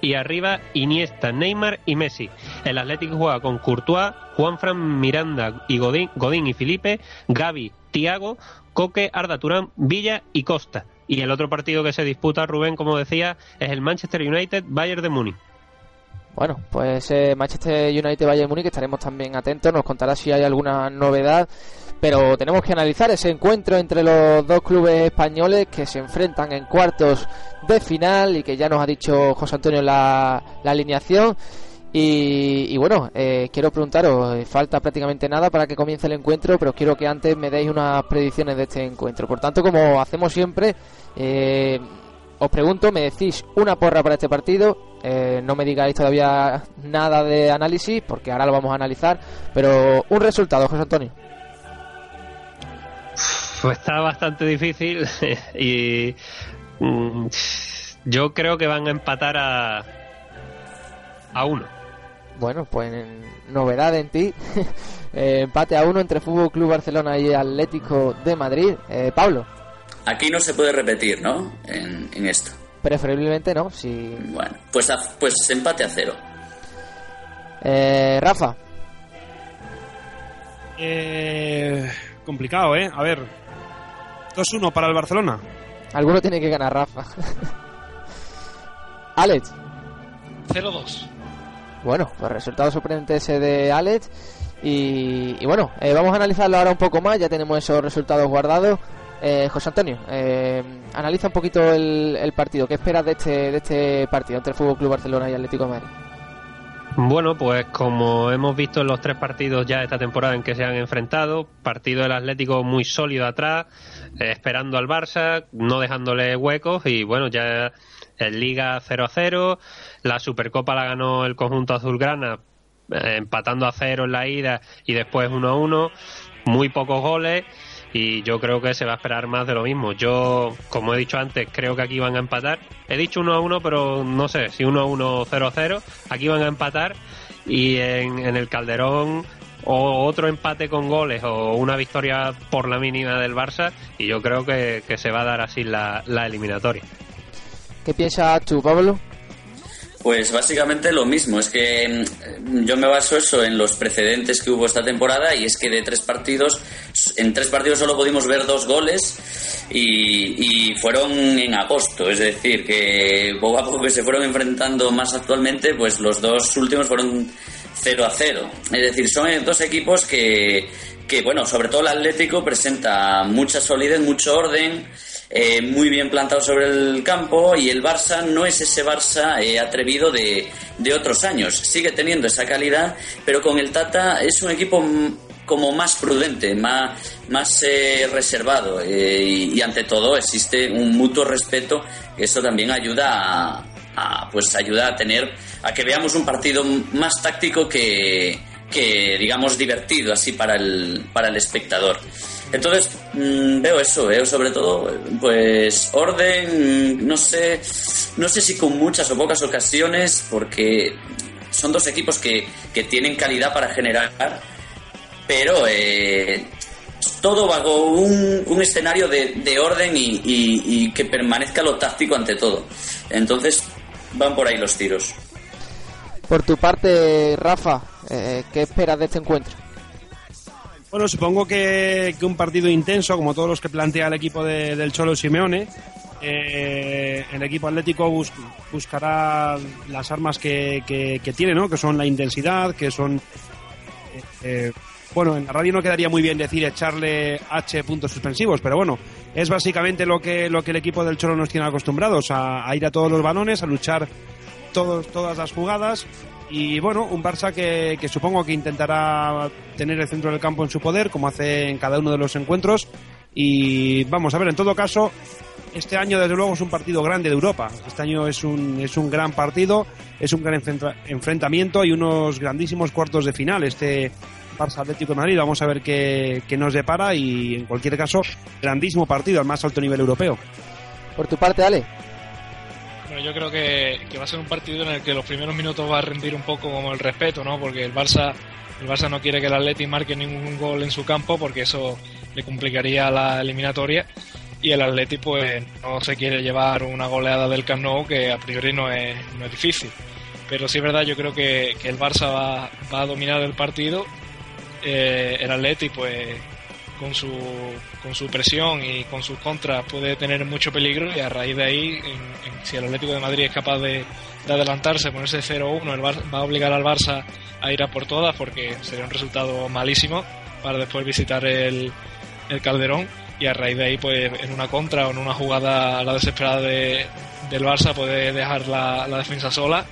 y arriba Iniesta, Neymar y Messi. El Atlético juega con Courtois, Juanfran, Miranda y Godín, Godín y Felipe, Gaby, Tiago, Coque, Arda Turán, Villa y Costa. Y el otro partido que se disputa, Rubén, como decía, es el Manchester United-Bayern de Múnich. Bueno, pues Manchester United Bayern Múnich estaremos también atentos, nos contará si hay alguna novedad, pero tenemos que analizar ese encuentro entre los dos clubes españoles que se enfrentan en cuartos de final y que ya nos ha dicho José Antonio la alineación. Y, bueno, eh, quiero preguntaros, eh, falta prácticamente nada para que comience el encuentro, pero quiero que antes me deis unas predicciones de este encuentro. Por tanto, como hacemos siempre, eh, os pregunto, me decís una porra para este partido, no me digáis todavía nada de análisis, porque ahora lo vamos a analizar, pero un resultado, José Antonio. Pues está bastante difícil y mm, yo creo que van a empatar a, a uno. Bueno, pues novedad en ti. Eh, empate a uno entre Fútbol Club Barcelona y Atlético de Madrid. Eh, Pablo. Aquí no se puede repetir, ¿no? En, esto. Preferiblemente no. Si... Bueno, pues, pues empate a cero. Eh, Rafa. complicado, ¿eh? A ver. 2-1 para el Barcelona. Alguno tiene que ganar, Rafa. Alex. 0-2. Bueno, pues resultado sorprendente ese de Alex. Y, bueno, eh, vamos a analizarlo ahora un poco más, ya tenemos esos resultados guardados. Eh, José Antonio, eh, analiza un poquito el, partido. ¿Qué esperas de este, de este partido entre el Fútbol Club Barcelona y Atlético de Madrid? Bueno, pues como hemos visto en los tres partidos ya esta temporada en que se han enfrentado, partido del Atlético muy sólido atrás, esperando al Barça, no dejándole huecos y bueno, ya en Liga 0 a 0, la Supercopa la ganó el conjunto azulgrana eh, empatando a cero en la ida y después 1 a 1, muy pocos goles y yo creo que se va a esperar más de lo mismo. Yo, como he dicho antes, creo que aquí van a empatar. He dicho 1 a 1, pero no sé si 1 a 1 0 a 0. Aquí van a empatar y en, el Calderón o otro empate con goles o una victoria por la mínima del Barça y yo creo que, se va a dar así la eliminatoria. ¿Qué piensas tú, Pablo? Pues básicamente lo mismo, es que mm, yo me baso eso en los precedentes que hubo esta temporada y es que de tres partidos, en tres partidos solo pudimos ver dos goles y, fueron en agosto, es decir, que poco a poco que se fueron enfrentando más actualmente, pues los dos últimos fueron 0 a 0. Es decir, son dos equipos que, que bueno, sobre todo el Atlético presenta mucha solidez, mucho orden eh, muy bien plantado sobre el campo y el Barça no es ese Barça eh, atrevido de, de, otros años. Sigue teniendo esa calidad, pero con el Tata es un equipo como más prudente, más, más eh, reservado y, ante todo existe un mutuo respeto eso también ayuda a, pues ayuda a tener a que veamos un partido más táctico que, que digamos divertido así para el, para el espectador. Entonces mm, veo eso, veo sobre todo pues orden, no sé, no sé si con muchas o pocas ocasiones, porque son dos equipos que, que tienen calidad para generar, pero eh, todo bajo un, un escenario de, de orden y, y, que permanezca lo táctico ante todo. Entonces van por ahí los tiros. Por tu parte, Rafa, eh, ¿qué esperas de este encuentro? Bueno, supongo que, un partido intenso, como todos los que plantea el equipo del Cholo Simeone. Eh, el equipo atlético buscará las armas que, tiene, ¿no? Que son la intensidad, que son... Eh, eh, bueno, en la radio no quedaría muy bien decir echarle H puntos suspensivos, pero bueno, es básicamente lo que, lo que el equipo del Cholo nos tiene acostumbrados, a, a ir a todos los balones, a luchar todos, todas las jugadas y bueno, un Barça que, supongo que intentará tener el centro del campo en su poder, como hace en cada uno de los encuentros. Y vamos a ver, en todo caso, este año desde luego es un partido grande de Europa. Este año es un, es un gran partido, es un gran enfrentamiento y unos grandísimos cuartos de final. Este Barça Atlético de Madrid, vamos a ver qué, qué nos depara y en cualquier caso, grandísimo partido al más alto nivel europeo. Por tu parte, Ale yo creo que, va a ser un partido en el que los primeros minutos va a rendir un poco como el respeto, ¿no? Porque el Barça, el Barça no quiere que el Atleti marque ningún gol en su campo porque eso le complicaría la eliminatoria y el Atleti pues no se quiere llevar una goleada del Camp Nou que a priori no es, no es difícil. Pero sí es verdad, yo creo que, el Barça va, va, a dominar el partido. Eh, el Atleti pues con su, con su presión y con sus contras puede tener mucho peligro y a raíz de ahí, si el Atlético de Madrid es capaz de, adelantarse, ponerse 0-1, el va a obligar al Barça a ir a por todas porque sería un resultado malísimo para después visitar el, el Calderón y a raíz de ahí pues en una contra o en una jugada a la desesperada de, del Barça puede dejar la, defensa sola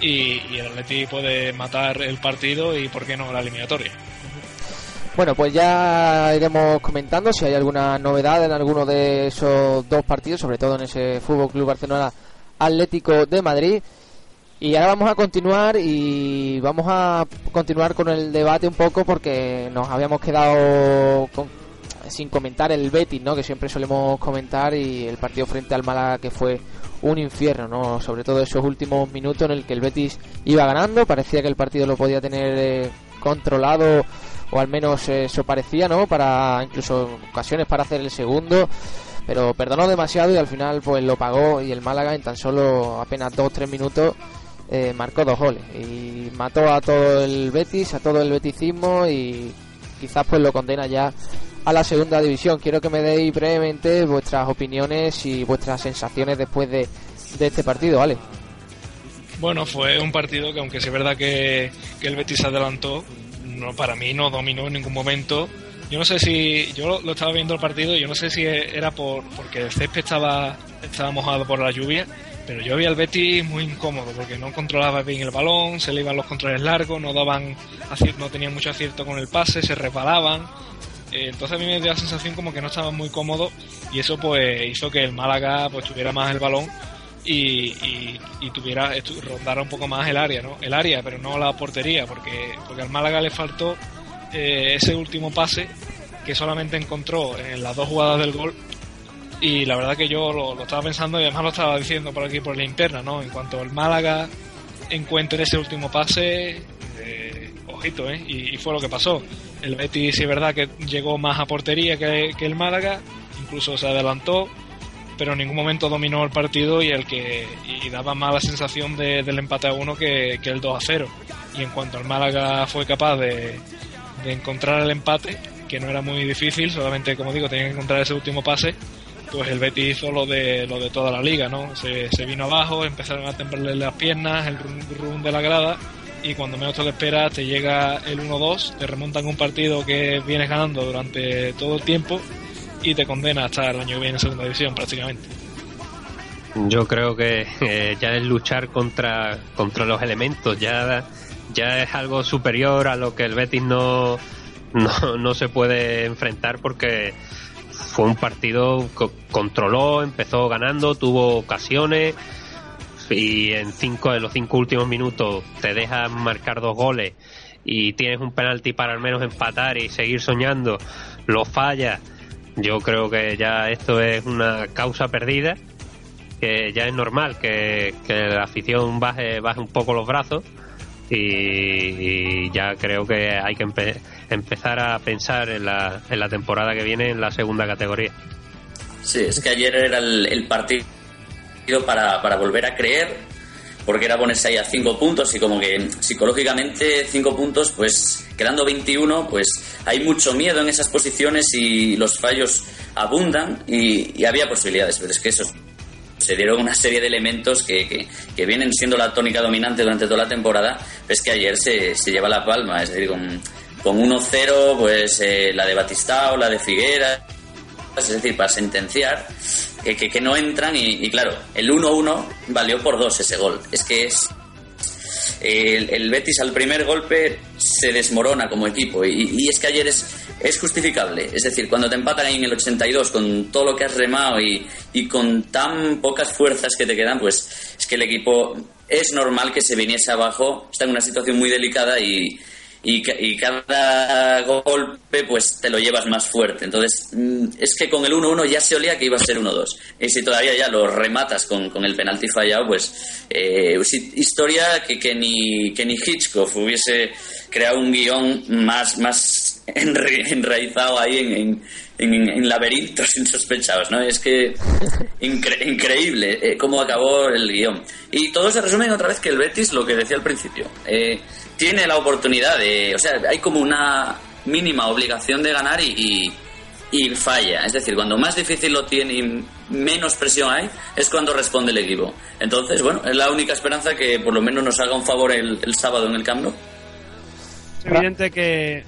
y, el Atleti puede matar el partido y por qué no la eliminatoria. Bueno, pues ya iremos comentando si hay alguna novedad en alguno de esos dos partidos, sobre todo en ese Fútbol Club Barcelona Atlético de Madrid. Y ahora vamos a continuar y vamos a continuar con el debate un poco porque nos habíamos quedado sin comentar el Betis, ¿no? Que siempre solemos comentar y el partido frente al Málaga que fue un infierno, ¿no? Sobre todo esos últimos minutos en el que el Betis iba ganando, parecía que el partido lo podía tener eh, controlado o al menos eso parecía, ¿no? Para incluso ocasiones para hacer el segundo, pero perdonó demasiado y al final pues lo pagó y el Málaga en tan solo apenas 2-3 minutos eh, marcó dos goles y mató a todo el Betis, a todo el beticismo y quizás pues lo condena ya a la segunda división. Quiero que me deis brevemente vuestras opiniones y vuestras sensaciones después de, de este partido, ¿vale? Bueno, fue un partido que aunque es verdad que, que el Betis adelantó, no, para mí no dominó en ningún momento. Yo no sé si, yo lo, estaba viendo el partido, yo no sé si era por porque el césped estaba, estaba mojado por la lluvia, pero yo vi al Betis muy incómodo porque no controlaba bien el balón, se le iban los controles largos, no daban, no tenían mucho acierto con el pase, se resbalaban. Eh, entonces a mí me dio la sensación como que no estaban muy cómodos y eso pues hizo que el Málaga pues tuviera más el balón y, y, tuviera rondara un poco más el área, ¿no? El área, pero no la portería, porque, porque al Málaga le faltó eh, ese último pase que solamente encontró en las dos jugadas del gol. Y la verdad que yo lo, estaba pensando y además lo estaba diciendo por aquí por la interna, ¿no? En cuanto el Málaga encuentre ese último pase, eh, ojito, ¿eh? Y, fue lo que pasó. El Betis, sí es verdad que llegó más a portería que, que el Málaga, incluso se adelantó, pero en ningún momento dominó el partido y el que y daba más la sensación de, del empate a uno que, el 2 a 0. Y en cuanto al Málaga fue capaz de, encontrar el empate, que no era muy difícil, solamente como digo tenía que encontrar ese último pase, pues el Betis hizo lo de lo de toda la liga, ¿no? Se, vino abajo, empezaron a temblarle las piernas, el rum, de la grada y cuando menos te lo esperas te llega el 1-2, te remontan un partido que vienes ganando durante todo el tiempo y te condena hasta el año que viene en segunda división prácticamente. Yo creo que eh, ya es luchar contra, contra los elementos, ya, ya es algo superior a lo que el Betis no, no, no se puede enfrentar porque fue un partido que controló, empezó ganando, tuvo ocasiones y en cinco de los cinco últimos minutos te dejan marcar dos goles y tienes un penalti para al menos empatar y seguir soñando, lo falla. Yo creo que ya esto es una causa perdida, que ya es normal que, la afición baje, baje un poco los brazos y, ya creo que hay que empezar a pensar en la, en la temporada que viene en la segunda categoría. Sí, es que ayer era el, partido para, para volver a creer, porque era ponerse ahí a cinco puntos y como que psicológicamente cinco puntos, pues quedando 21, pues hay mucho miedo en esas posiciones y los fallos abundan y, había posibilidades, pero es que eso se dieron una serie de elementos que, que, vienen siendo la tónica dominante durante toda la temporada, es que ayer se, se lleva la palma, es decir, con, con 1-0, pues eh, la de Batistao, la de Figuera, es decir, para sentenciar, que, que, no entran y, y claro, el 1-1 valió por dos ese gol. Es que es el, Betis al primer golpe se desmorona como equipo y, es que ayer es, es justificable. Es decir, cuando te empatan ahí en el 82 con todo lo que has remado y, y con tan pocas fuerzas que te quedan, pues es que el equipo es normal que se viniese abajo, está en una situación muy delicada y, y, cada golpe pues te lo llevas más fuerte. Entonces, mm, es que con el 1-1 ya se olía que iba a ser 1-2. Y si todavía ya lo rematas con, con el penalti fallado, pues eh, historia que, que, ni, que ni Hitchcock hubiese creado un guion más, más enraizado ahí en, en, en, laberintos insospechados, ¿no? Es que increíble eh, cómo acabó el guion. Y todo se resume en otra vez que el Betis, lo que decía al principio, eh, tiene la oportunidad de, o sea, hay como una mínima obligación de ganar y, y, falla. Es decir, cuando más difícil lo tiene y menos presión hay, es cuando responde el equipo. Entonces, bueno, es la única esperanza que por lo menos nos haga un favor el, sábado en el campo. Es evidente que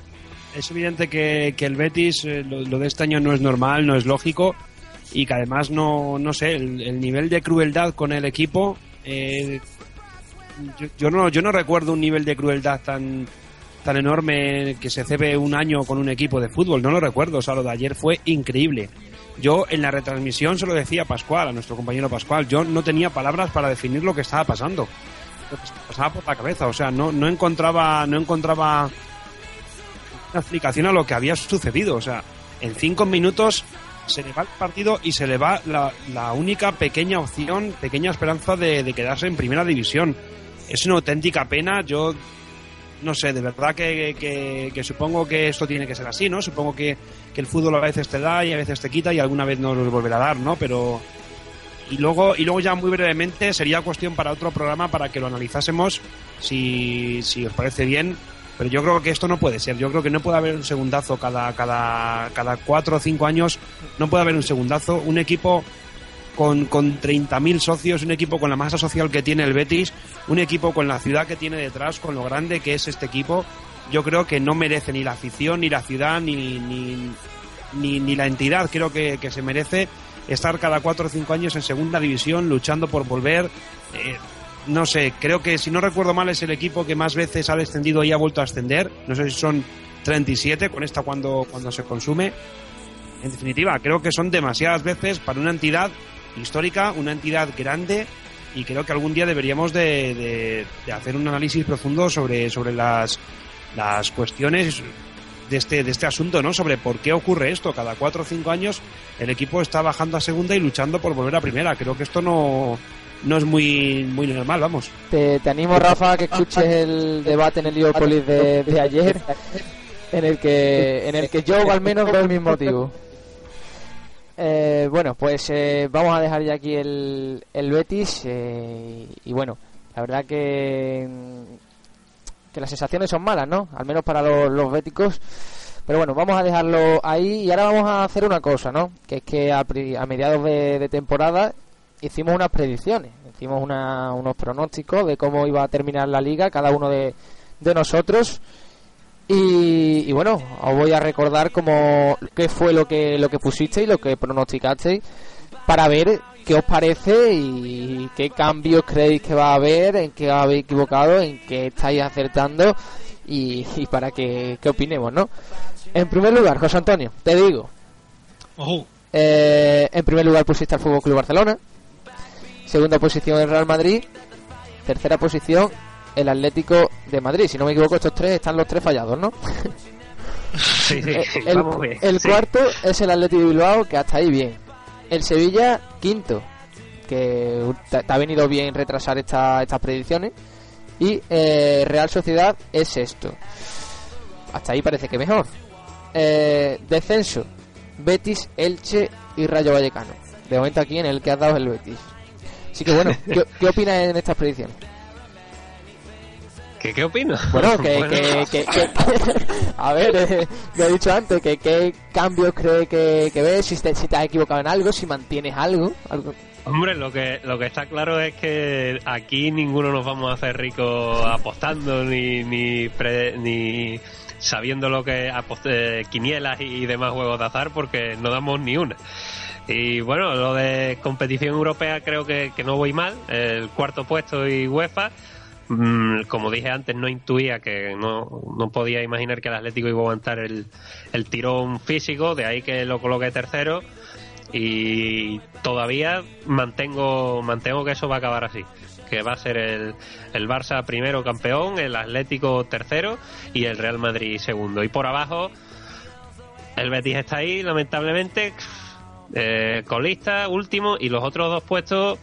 es evidente que, el Betis eh, lo, de este año no es normal, no es lógico y que además no, no sé, el, nivel de crueldad con el equipo eh, yo, no, yo no recuerdo un nivel de crueldad tan, tan enorme que se cebe un año con un equipo de fútbol. No lo recuerdo. O sea, lo de ayer fue increíble. Yo en la retransmisión se lo decía a Pascual, a nuestro compañero Pascual. Yo no tenía palabras para definir lo que estaba pasando. Lo que pasaba por la cabeza. O sea, no, no encontraba, no encontraba explicación a lo que había sucedido. O sea, en cinco minutos se le va el partido y se le va la, única pequeña opción, pequeña esperanza de, quedarse en primera división es una auténtica pena. Yo no sé, de verdad que, supongo que esto tiene que ser así, ¿no? Supongo que, el fútbol a veces te da y a veces te quita y alguna vez no nos volverá a dar, ¿no? Pero y luego y luego ya muy brevemente sería cuestión para otro programa para que lo analizásemos si os parece bien. Pero yo creo que esto no puede ser. Yo creo que no puede haber un segundazo cada cada cada cuatro o cinco años. No puede haber un segundazo. Un equipo con, con 30.000 socios, un equipo con la masa social que tiene el Betis, un equipo con la ciudad que tiene detrás, con lo grande que es este equipo, yo creo que no merece ni la afición, ni la ciudad, ni, ni, ni, la entidad. Creo que, se merece estar cada cuatro o cinco años en segunda división luchando por volver. Eh, no sé, creo que si no recuerdo mal es el equipo que más veces ha descendido y ha vuelto a ascender. No sé si son 37 con esta cuando, cuando se consume. En definitiva, creo que son demasiadas veces para una entidad histórica, una entidad grande y creo que algún día deberíamos de, hacer un análisis profundo sobre, sobre las, las cuestiones de este, de este asunto, ¿no? Sobre por qué ocurre esto. Cada cuatro o cinco años el equipo está bajando a segunda y luchando por volver a primera. Creo que esto no, no es muy, muy normal, vamos. Te, animo, Rafa, a que escuches el debate en el Liverpool de, de ayer, en el que, en el que yo al menos veo el mismo motivo. Eh, bueno, pues eh, vamos a dejar ya aquí el, el Betis eh, y bueno, la verdad que, que las sensaciones son malas, ¿no? Al menos para los, los. Pero bueno, vamos a dejarlo ahí y ahora vamos a hacer una cosa, ¿no? Que es que a, mediados de, temporada hicimos unas predicciones, hicimos unos pronósticos de cómo iba a terminar la liga, cada uno de, de nosotros. Y, bueno, os voy a recordar cómo qué fue lo que lo que pusisteis, lo que pronosticasteis, para ver qué os parece y qué cambios creéis que va a haber, en qué habéis equivocado, en qué estáis acertando y, para que, opinemos, ¿no? En primer lugar, José Antonio, te digo. Eh, en primer lugar pusiste al Fútbol Club Barcelona. Segunda posición el Real Madrid. Tercera posición el Atlético de Madrid. Si no me equivoco, estos tres están los tres fallados, ¿no? Sí, sí, el, el cuarto es el Atlético de Bilbao, que hasta ahí bien. El Sevilla, quinto, que te, ha venido bien retrasar estas predicciones. Y eh, Real Sociedad es sexto. Hasta ahí parece que mejor. Eh, descenso, Betis, Elche y Rayo Vallecano. De momento aquí en el que has dado el Betis. Así que bueno, ¿qué, qué opinas en estas predicciones? ¿Qué, qué opino? Bueno, que, que, a ver, eh, he dicho antes, que qué cambios cree que, ves, si te, si te has equivocado en algo, si mantienes algo, algo. Hombre, lo que, lo que está claro es que aquí ninguno nos vamos a hacer ricos apostando ni, ni, ni sabiendo lo que aposte, quinielas y demás juegos de azar porque no damos ni una. Y bueno, lo de competición europea creo que, que no voy mal, el cuarto puesto y UEFA Mm, como dije antes, no intuía que no, no, podía imaginar que el Atlético iba a aguantar el, el tirón físico, de ahí que lo coloqué tercero y todavía mantengo, mantengo que eso va a acabar así que va a ser el, el Barça primero campeón, el Atlético tercero y el Real Madrid segundo. Y por abajo, el Betis está ahí, lamentablemente, eh, colista, último, y los otros dos puestos,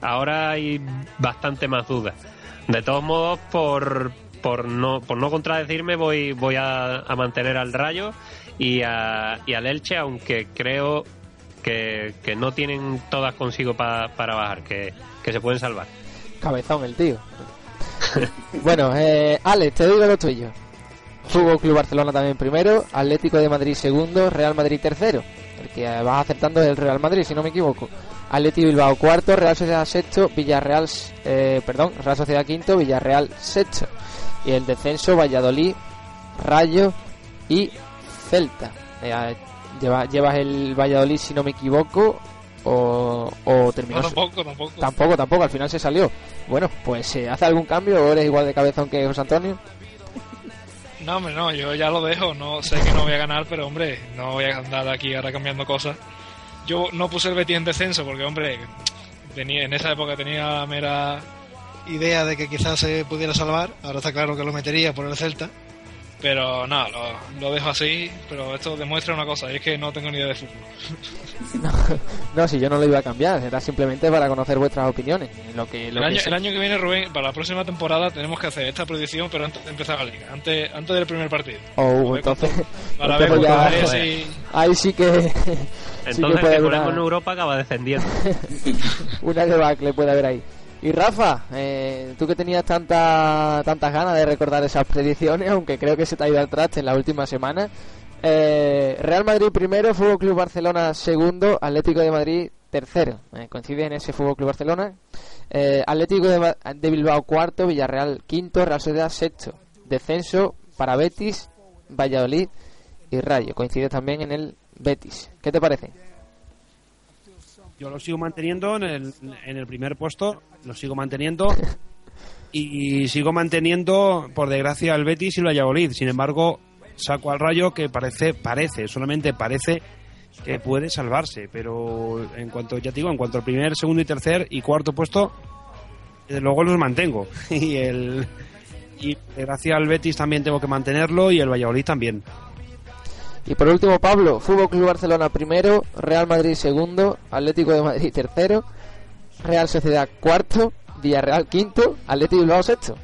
ahora hay bastante más dudas. De todos modos, por, por, no, por no contradecirme, voy, voy a, mantener al Rayo y, a, y al Elche, aunque creo que, no tienen todas consigo para bajar, que, se pueden salvar. Cabezón el tío. bueno, eh, Alex, te digo lo tuyo. Fútbol Club Barcelona también primero, Atlético de Madrid segundo, Real Madrid tercero. El que vas acertando es el Real Madrid, si no me equivoco. Atleti Bilbao cuarto, Real Sociedad sexto, Villarreal, eh, perdón, Real Sociedad quinto, Villarreal sexto. Y el descenso, Valladolid, Rayo y Celta. Eh, llevas el Valladolid, si no me equivoco, o, o terminó. tampoco, tampoco. Tampoco, tampoco, al final se salió. Bueno, pues eh, ¿hace algún cambio o eres igual de cabezón que José Antonio? No, hombre, no, yo ya lo dejo. No sé que no voy a ganar, pero hombre, no voy a andar aquí ahora cambiando cosas. Yo no puse el Betis en descenso porque, hombre, tenía, en esa época tenía la mera idea de que quizás se pudiera salvar. Ahora está claro que lo metería por el Celta. Pero nada, lo, dejo así. Pero esto demuestra una cosa, y es que no tengo ni idea de fútbol. No, si yo no lo iba a cambiar, era simplemente para conocer vuestras opiniones. Lo que, el, año, el, año, que viene, Rubén, para la próxima temporada tenemos que hacer esta predicción, pero antes de empezar la liga, antes, antes del primer partido. Oh, entonces. Para ver ya, Ahí sí que. Entonces sí que el en Europa acaba descendiendo. una debacle puede haber ahí. Y Rafa, eh, tú que tenías tanta, tantas ganas de recordar esas predicciones, aunque creo que se te ha ido al traste en la última semana. Eh, Real Madrid primero, Fútbol Club Barcelona segundo, Atlético de Madrid tercero. Eh, coincide en ese Fútbol Club Barcelona. Atlético de, de, Bilbao cuarto, Villarreal quinto, Real Sociedad sexto. Descenso para Betis, Valladolid y Rayo. Coincide también en el Betis. ¿Qué te parece? Yo lo sigo manteniendo en el, en el primer puesto, lo sigo manteniendo y sigo manteniendo, por desgracia, el Betis y el Valladolid. Sin embargo, saco al Rayo que parece, parece, solamente parece que puede salvarse, pero en cuanto, ya digo, en cuanto al primer, segundo y tercer y cuarto puesto, desde luego los mantengo. Y el y gracias al Betis también tengo que mantenerlo y el Valladolid también. Y por último, Pablo, Fútbol Club Barcelona primero, Real Madrid segundo, Atlético de Madrid tercero, Real Sociedad cuarto, Villarreal quinto, Atlético Bilbao sexto.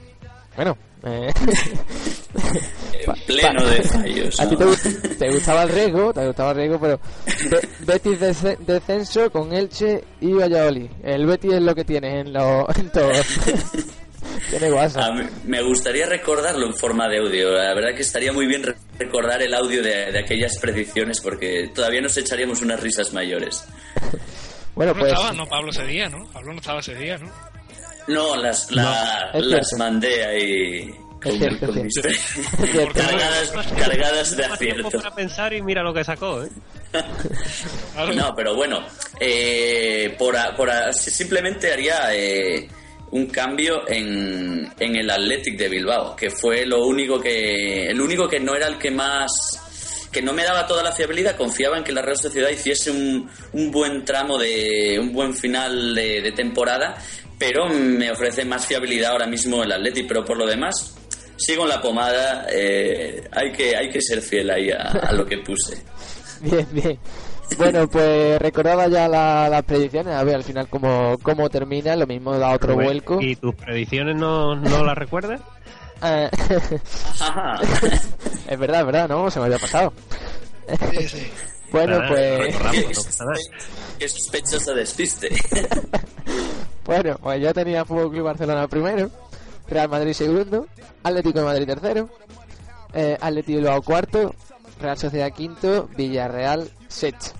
Bueno, eh... pleno de fallos. A ti te, gustaba el riesgo, te gustaba el riesgo, pero Betis descenso con Elche y Valladolid. El Betis es lo que tienes en, lo, en todos. me gustaría recordarlo en forma de audio. La verdad que estaría muy bien recordar el audio de, aquellas predicciones porque todavía nos echaríamos unas risas mayores. bueno, pues... No estaba, no, Pablo ese día, ¿no? Pablo no estaba ese día, ¿no? No, las, las mandé ahí Con, cargadas, cargadas de acierto. para pensar y mira lo que sacó, ¿eh? no, pero bueno, eh, por, por, simplemente haría eh, un cambio en, en el Athletic de Bilbao, que fue lo único que el único que no era el que más que no me daba toda la fiabilidad, confiaba en que la Real Sociedad hiciese un, un buen tramo de un buen final de, temporada, pero me ofrece más fiabilidad ahora mismo el Athletic, pero por lo demás sigo en la pomada, eh, hay que hay que ser fiel ahí a lo que puse. Bien, bien. Bueno, pues recordaba ya las predicciones, a ver al final cómo, cómo termina, lo mismo da otro vuelco. ¿Y tus predicciones no, no las recuerdas? Eh, es verdad, es verdad, no, se me había pasado. bueno, pues... Qué sospechoso despiste. bueno, pues yo tenía Fútbol Club Barcelona primero, Real Madrid segundo, Atlético de Madrid tercero, eh, Atlético Bilbao cuarto, Real Sociedad quinto, Villarreal sexto.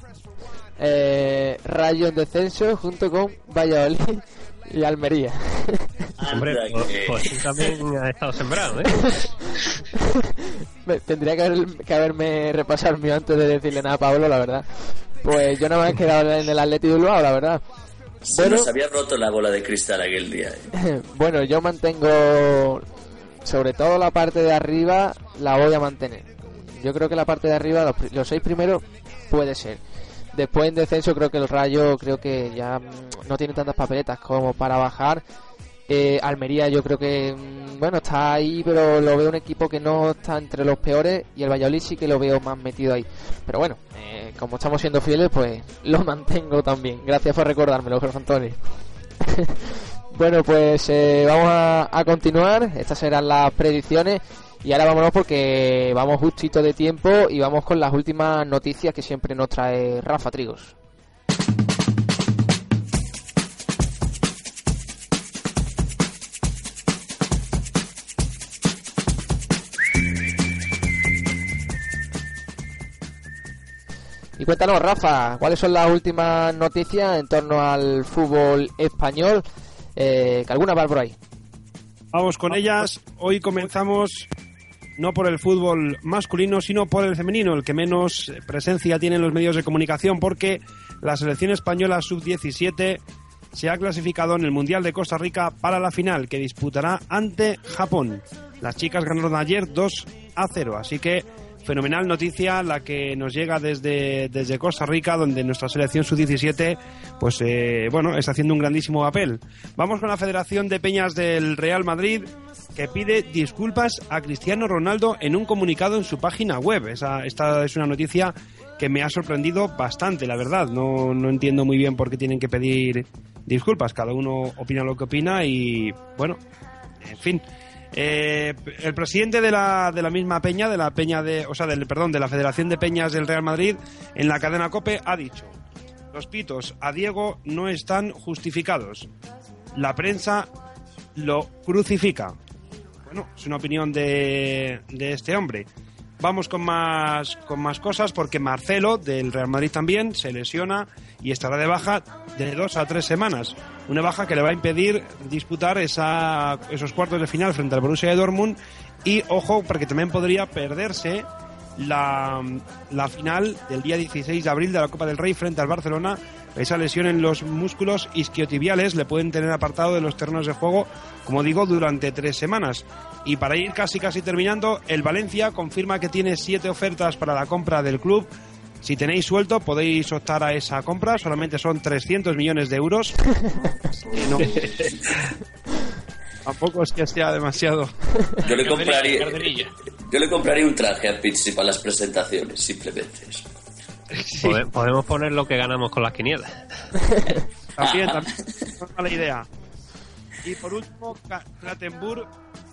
Eh, Rayo en descenso junto con Valladolid y Almería. Hombre, pues, pues también ha estado sembrado, ¿eh? Tendría que, que, haberme repasado mío antes de decirle nada a Pablo, la verdad. Pues yo no me he quedado en el Atlético de Bilbao, la verdad. Se bueno, nos había roto la bola de cristal aquel día. ¿eh? bueno, yo mantengo, sobre todo la parte de arriba, la voy a mantener. Yo creo que la parte de arriba, los, seis primeros, puede ser. Después en descenso creo que el Rayo creo que ya mm, no tiene tantas papeletas como para bajar. Eh, Almería yo creo que mm, bueno está ahí, pero lo veo un equipo que no está entre los peores y el Valladolid sí que lo veo más metido ahí. Pero bueno, eh, como estamos siendo fieles, pues lo mantengo también. Gracias por recordármelo, Jorge Antonio. bueno, pues eh, vamos a, a continuar. Estas serán las predicciones. Y ahora vámonos porque vamos justito de tiempo y vamos con las últimas noticias que siempre nos trae Rafa Trigos. Y cuéntanos, Rafa, ¿cuáles son las últimas noticias en torno al fútbol español? Eh, que alguna va por ahí. Vamos con ellas. Hoy comenzamos no por el fútbol masculino, sino por el femenino, el que menos presencia tiene en los medios de comunicación, porque la selección española sub-17 se ha clasificado en el Mundial de Costa Rica para la final, que disputará ante Japón. Las chicas ganaron ayer 2 a 0, así que fenomenal noticia la que nos llega desde, desde Costa Rica, donde nuestra selección sub-17 pues eh, bueno, está haciendo un grandísimo papel. Vamos con la Federación de Peñas del Real Madrid, que pide disculpas a Cristiano Ronaldo en un comunicado en su página web. Esa, esta es una noticia que me ha sorprendido bastante, la verdad. No, no entiendo muy bien por qué tienen que pedir disculpas. Cada uno opina lo que opina y, bueno, en fin. Eh, el presidente de la, de la misma peña, de la peña de, o sea, del, perdón, de la Federación de Peñas del Real Madrid, en la cadena COPE ha dicho: los pitos a Diego no están justificados. La prensa lo crucifica. Bueno, es una opinión de, de este hombre. Vamos con más, con más cosas porque Marcelo del Real Madrid también se lesiona y estará de baja de dos a tres semanas. Una baja que le va a impedir disputar esos cuartos de final frente al Borussia de Dortmund y ojo porque también podría perderse la, la final del día 16 de abril de la Copa del Rey frente al Barcelona esa lesión en los músculos isquiotibiales le pueden tener apartado de los terrenos de juego, como digo, durante tres semanas. Y para ir casi casi terminando, el Valencia confirma que tiene siete ofertas para la compra del club. Si tenéis suelto, podéis optar a esa compra. Solamente son 300 millones de euros. Tampoco es que sea demasiado. Yo le compraría, yo le compraría un traje a Pizzi para las presentaciones, simplemente eso. Podemos poner lo que ganamos con las quinielas. también, también. mala idea. Y por último, Klatenburg,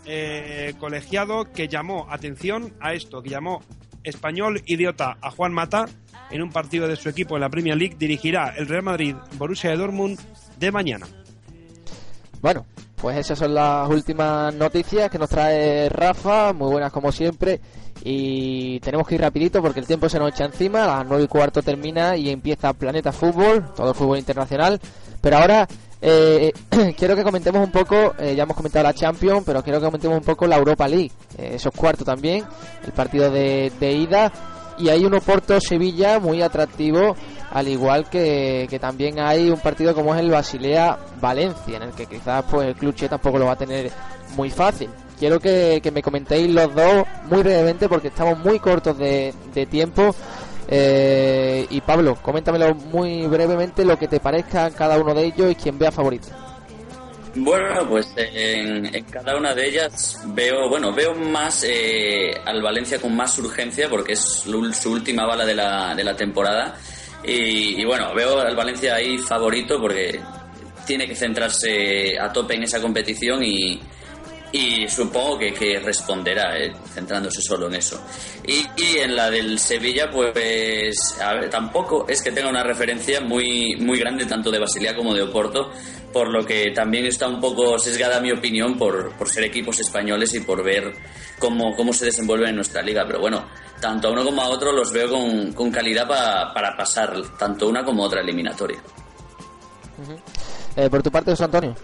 eh, colegiado, que llamó atención a esto, que llamó español idiota a Juan Mata en un partido de su equipo en la Premier League, dirigirá el Real Madrid Borussia de Dortmund de mañana. Bueno, pues esas son las últimas noticias que nos trae Rafa, muy buenas como siempre. Y tenemos que ir rapidito porque el tiempo se nos echa encima, a las 9 y cuarto termina y empieza Planeta Fútbol, todo el fútbol internacional. Pero ahora Eh, quiero que comentemos un poco, eh, ya hemos comentado la Champions, pero quiero que comentemos un poco la Europa League, eh, esos cuartos también, el partido de, ida, y hay un Oporto-Sevilla muy atractivo, al igual que, también hay un partido como es el Basilea-Valencia, en el que quizás pues el Club tampoco lo va a tener muy fácil. Quiero que, me comentéis los dos muy brevemente porque estamos muy cortos de, de tiempo eh, y Pablo, coméntamelo muy brevemente lo que te parezca cada uno de ellos y quién vea favorito. Bueno, pues en, cada una de ellas veo, bueno, veo más eh, al Valencia con más urgencia porque es su última bala de la, de la temporada. Y, y, bueno, veo al Valencia ahí favorito porque tiene que centrarse a tope en esa competición y, y supongo que, que responderá eh, centrándose solo en eso. Y, en la del Sevilla, pues a ver, tampoco es que tenga una referencia muy, muy grande tanto de Basilia como de Oporto, por lo que también está un poco sesgada mi opinión por, por ser equipos españoles y por ver cómo, cómo se desenvuelven en nuestra liga. Pero bueno, tanto a uno como a otro los veo con, con calidad para pasar tanto una como otra eliminatoria. Eh, por tu parte, José Antonio.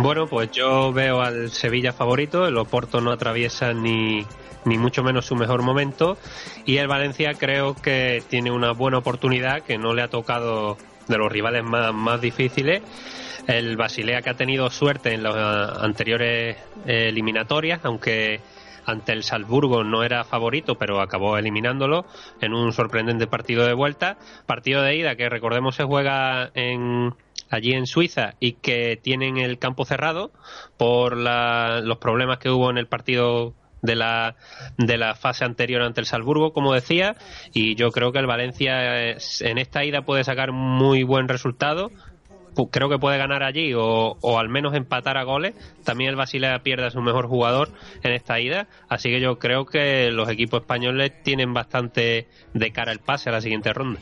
Bueno, pues yo veo al Sevilla favorito, el Oporto no atraviesa ni, ni mucho menos su mejor momento y el Valencia creo que tiene una buena oportunidad que no le ha tocado de los rivales más, más difíciles. El Basilea que ha tenido suerte en las anteriores eh, eliminatorias, aunque ante el Salzburgo no era favorito, pero acabó eliminándolo en un sorprendente partido de vuelta. Partido de ida que recordemos se juega en, allí en Suiza y que tienen el campo cerrado por los problemas que hubo en el partido de la, de la fase anterior ante el Salzburgo, como decía, y yo creo que el Valencia en esta ida puede sacar muy buen resultado. Creo que puede ganar allí o, o al menos empatar a goles. También el Basilea pierde a su mejor jugador en esta ida. Así que yo creo que los equipos españoles tienen bastante de cara el pase a la siguiente ronda.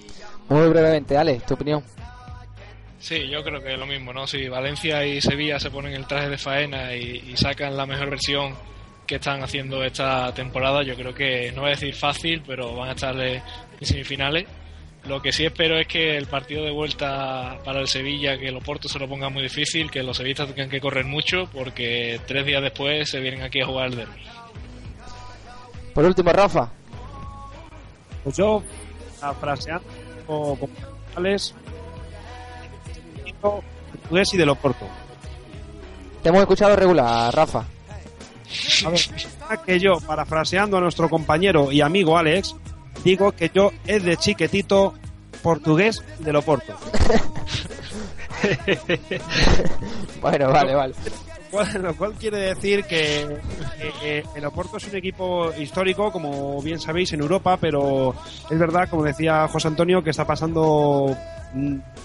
Muy brevemente, Ale, tu opinión. Sí, yo creo que es lo mismo, ¿no? Si Valencia y Sevilla se ponen el traje de faena y, sacan la mejor versión que están haciendo esta temporada, yo creo que no voy a decir fácil, pero van a estar en semifinales. Lo que sí espero es que el partido de vuelta para el Sevilla, que el Oporto se lo ponga muy difícil, que los sevillistas tengan que correr mucho, porque tres días después se vienen aquí a jugar el derby. Por último, Rafa. Pues yo, fraseando con portugués y de Loporto. Te hemos escuchado regular, Rafa. A ver, que yo, parafraseando a nuestro compañero y amigo Alex, digo que yo es de chiquetito portugués de Loporto. bueno, vale, vale. Lo cual, quiere decir que, el Oporto es un equipo histórico, como bien sabéis, en Europa, pero es verdad, como decía José Antonio, que está pasando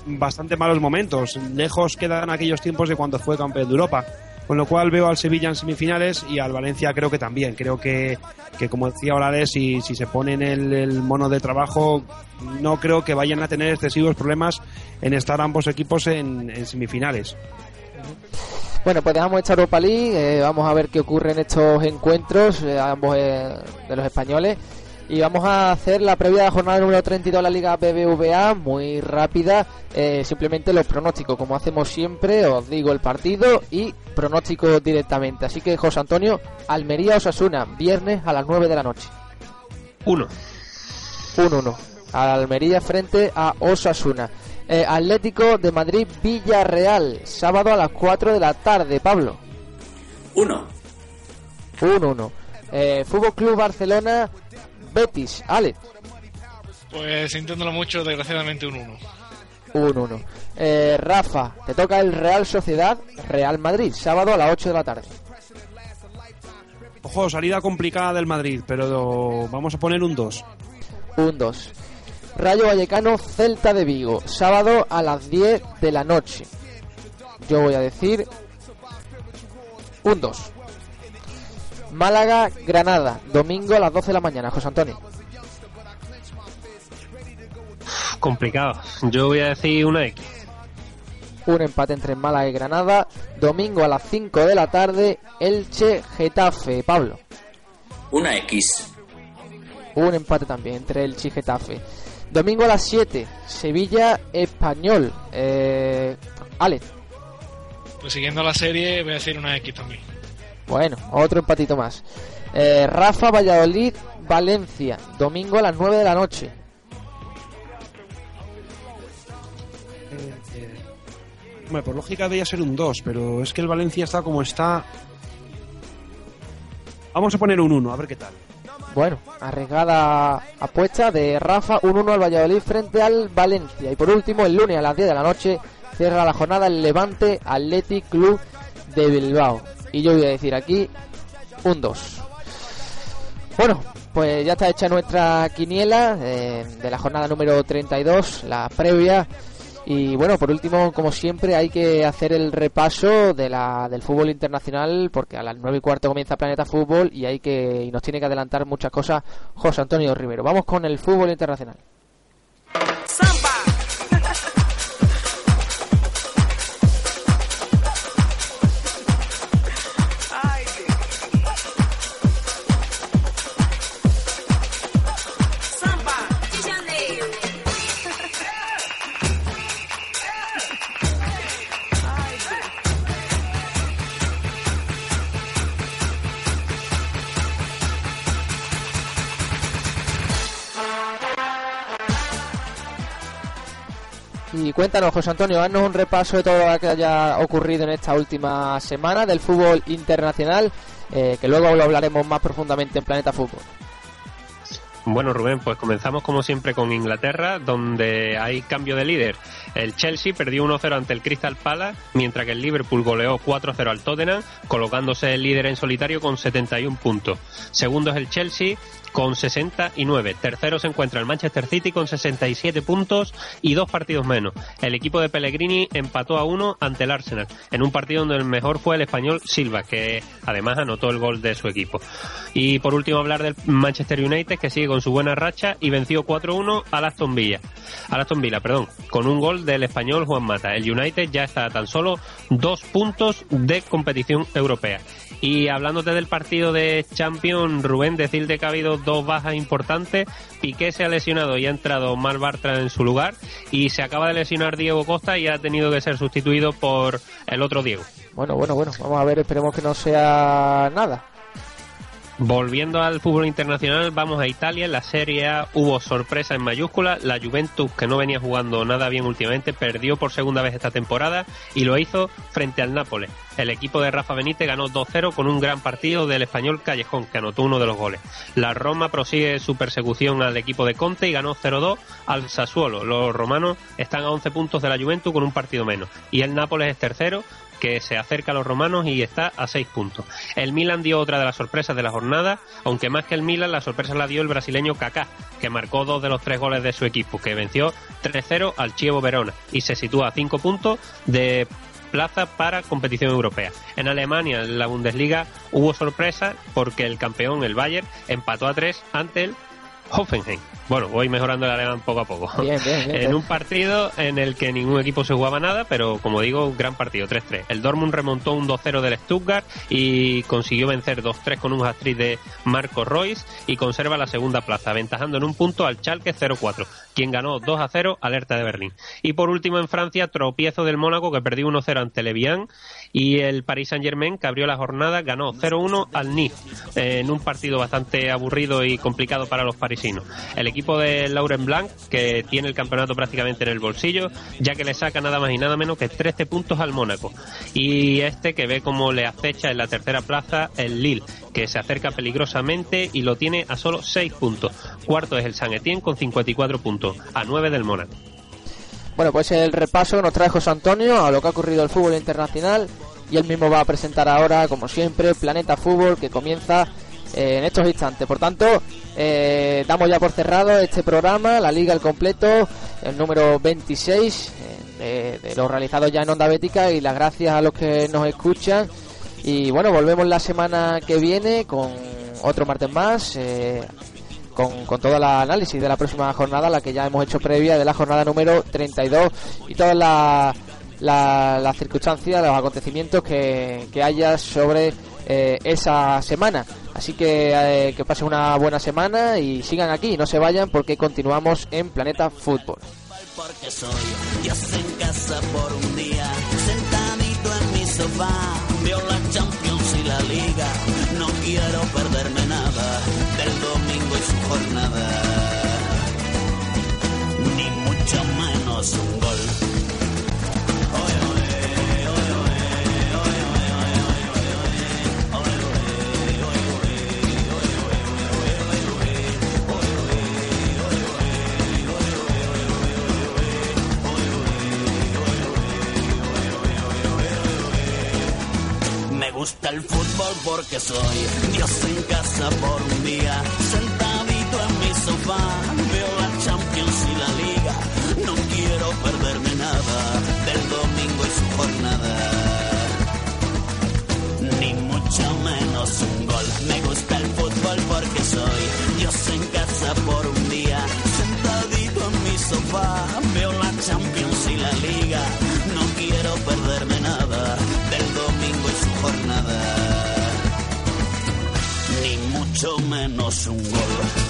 bastante malos momentos. Lejos quedan aquellos tiempos de cuando fue campeón de Europa. Con lo cual veo al Sevilla en semifinales y al Valencia creo que también. Creo que, que como decía Orales, si, si se ponen el, el mono de trabajo, no creo que vayan a tener excesivos problemas en estar ambos equipos en, semifinales. Bueno, pues dejamos esta Europa eh, vamos a ver qué ocurre en estos encuentros, eh, ambos eh, de los españoles. Y vamos a hacer la previa de la jornada número 32 de la Liga BBVA, muy rápida. Eh, simplemente los pronósticos, como hacemos siempre, os digo el partido y pronóstico directamente. Así que, José Antonio, Almería Osasuna, viernes a las 9 de la noche. 1. 1-1. Almería frente a Osasuna. Eh, Atlético de Madrid Villarreal, sábado a las 4 de la tarde, Pablo. 1. 1-1. Eh, Fútbol Club Barcelona Betis, Ale. Pues intentándolo mucho, desgraciadamente un 1. Un 1. Eh, Rafa, te toca el Real Sociedad, Real Madrid, sábado a las 8 de la tarde. Ojo, salida complicada del Madrid, pero vamos a poner un 2. Un 2. Rayo Vallecano, Celta de Vigo, sábado a las 10 de la noche. Yo voy a decir un 2. Málaga, Granada, domingo a las 12 de la mañana, José Antonio. Complicado. Yo voy a decir una X. Un empate entre Málaga y Granada, domingo a las 5 de la tarde, Elche, Getafe. Pablo. Una X. Un empate también entre Elche y Getafe. Domingo a las 7, Sevilla Español. Eh, Ale. Pues siguiendo la serie, voy a decir una X también. Bueno, otro empatito más. Eh, Rafa Valladolid Valencia, domingo a las 9 de la noche. Bueno, por lógica debería ser un 2, pero es que el Valencia está como está. Vamos a poner un 1, a ver qué tal. Bueno, arriesgada apuesta de Rafa, un 1 al Valladolid frente al Valencia. Y por último, el lunes a las 10 de la noche cierra la jornada el Levante Athletic Club de Bilbao. Y yo voy a decir aquí un 2. Bueno, pues ya está hecha nuestra quiniela eh, de la jornada número 32, la previa. Y bueno, por último, como siempre, hay que hacer el repaso de la, del fútbol internacional, porque a las nueve y cuarto comienza Planeta Fútbol y hay que y nos tiene que adelantar muchas cosas José Antonio Rivero. Vamos con el fútbol internacional. Y cuéntanos, José Antonio, haznos un repaso de todo lo que haya ocurrido en esta última semana del fútbol internacional, eh, que luego lo hablaremos más profundamente en Planeta Fútbol. Bueno, Rubén, pues comenzamos como siempre con Inglaterra, donde hay cambio de líder. El Chelsea perdió 1-0 ante el Crystal Palace, mientras que el Liverpool goleó 4-0 al Tottenham, colocándose el líder en solitario con 71 puntos. Segundo es el Chelsea, con 69. Tercero se encuentra el Manchester City con 67 puntos y dos partidos menos. El equipo de Pellegrini empató a uno ante el Arsenal, en un partido donde el mejor fue el español Silva, que además anotó el gol de su equipo. Y por último hablar del Manchester United, que sigue con su buena racha y venció 4-1 al Aston Villa. Al Aston Villa, perdón, con un gol del español Juan Mata. El United ya está a tan solo dos puntos de competición europea. Y hablándote del partido de Champions, Rubén, decirte que ha habido dos bajas importantes. Piqué se ha lesionado y ha entrado Mar Bartra en su lugar. Y se acaba de lesionar Diego Costa y ha tenido que ser sustituido por el otro Diego. Bueno, bueno, bueno. Vamos a ver, esperemos que no sea nada. Volviendo al fútbol internacional, vamos a Italia. En la Serie A hubo sorpresa en mayúscula. La Juventus, que no venía jugando nada bien últimamente, perdió por segunda vez esta temporada y lo hizo frente al Nápoles. El equipo de Rafa Benítez ganó 2-0 con un gran partido del español Callejón, que anotó uno de los goles. La Roma prosigue su persecución al equipo de Conte y ganó 0-2 al Sassuolo. Los romanos están a 11 puntos de la Juventus con un partido menos. Y el Nápoles es tercero que se acerca a los romanos y está a seis puntos. El Milan dio otra de las sorpresas de la jornada, aunque más que el Milan, la sorpresa la dio el brasileño Kaká, que marcó dos de los tres goles de su equipo, que venció 3-0 al Chievo Verona y se sitúa a cinco puntos de plaza para competición europea. En Alemania, en la Bundesliga, hubo sorpresa porque el campeón, el Bayern, empató a tres ante el Hoffenheim. Bueno, voy mejorando el alemán poco a poco. en un partido en el que ningún equipo se jugaba nada, pero como digo, un gran partido, 3-3. El Dortmund remontó un 2-0 del Stuttgart y consiguió vencer 2-3 con un hat de Marco Royce y conserva la segunda plaza, aventajando en un punto al Schalke 0-4, quien ganó 2-0 alerta de Berlín. Y por último en Francia, tropiezo del Mónaco que perdió 1-0 ante Levian y el Paris Saint-Germain que abrió la jornada ganó 0-1 al Nice en un partido bastante aburrido y complicado para los parisinos. El equipo de Lauren Blanc, que tiene el campeonato prácticamente en el bolsillo, ya que le saca nada más y nada menos que 13 puntos al Mónaco. Y este que ve cómo le acecha en la tercera plaza el Lille, que se acerca peligrosamente y lo tiene a solo 6 puntos. Cuarto es el San Etienne con 54 puntos, a 9 del Mónaco. Bueno, pues el repaso nos trae José Antonio a lo que ha ocurrido el fútbol internacional y él mismo va a presentar ahora, como siempre, Planeta Fútbol que comienza en estos instantes. Por tanto, eh, damos ya por cerrado este programa, la liga al completo, el número 26 eh, de, los realizados ya en Onda Bética y las gracias a los que nos escuchan. Y bueno, volvemos la semana que viene con otro martes más. Eh, con, con todo el análisis de la próxima jornada, la que ya hemos hecho previa de la jornada número 32 y todas las la, circunstancias, los acontecimientos que, que haya sobre esa semana. Así que eh, que pasen una buena semana y sigan aquí, no se vayan porque continuamos en Planeta Fútbol. Jornada, ni mucho menos un gol. gusta el fútbol porque soy Dios en casa por un día, sofá, veo la Champions y la Liga, no quiero perderme nada del domingo y su jornada, ni mucho menos un gol. Me gusta el fútbol porque soy Dios en casa por un día, sentadito en mi sofá, veo la Champions y la Liga, no quiero perderme nada ni mucho menos un gol.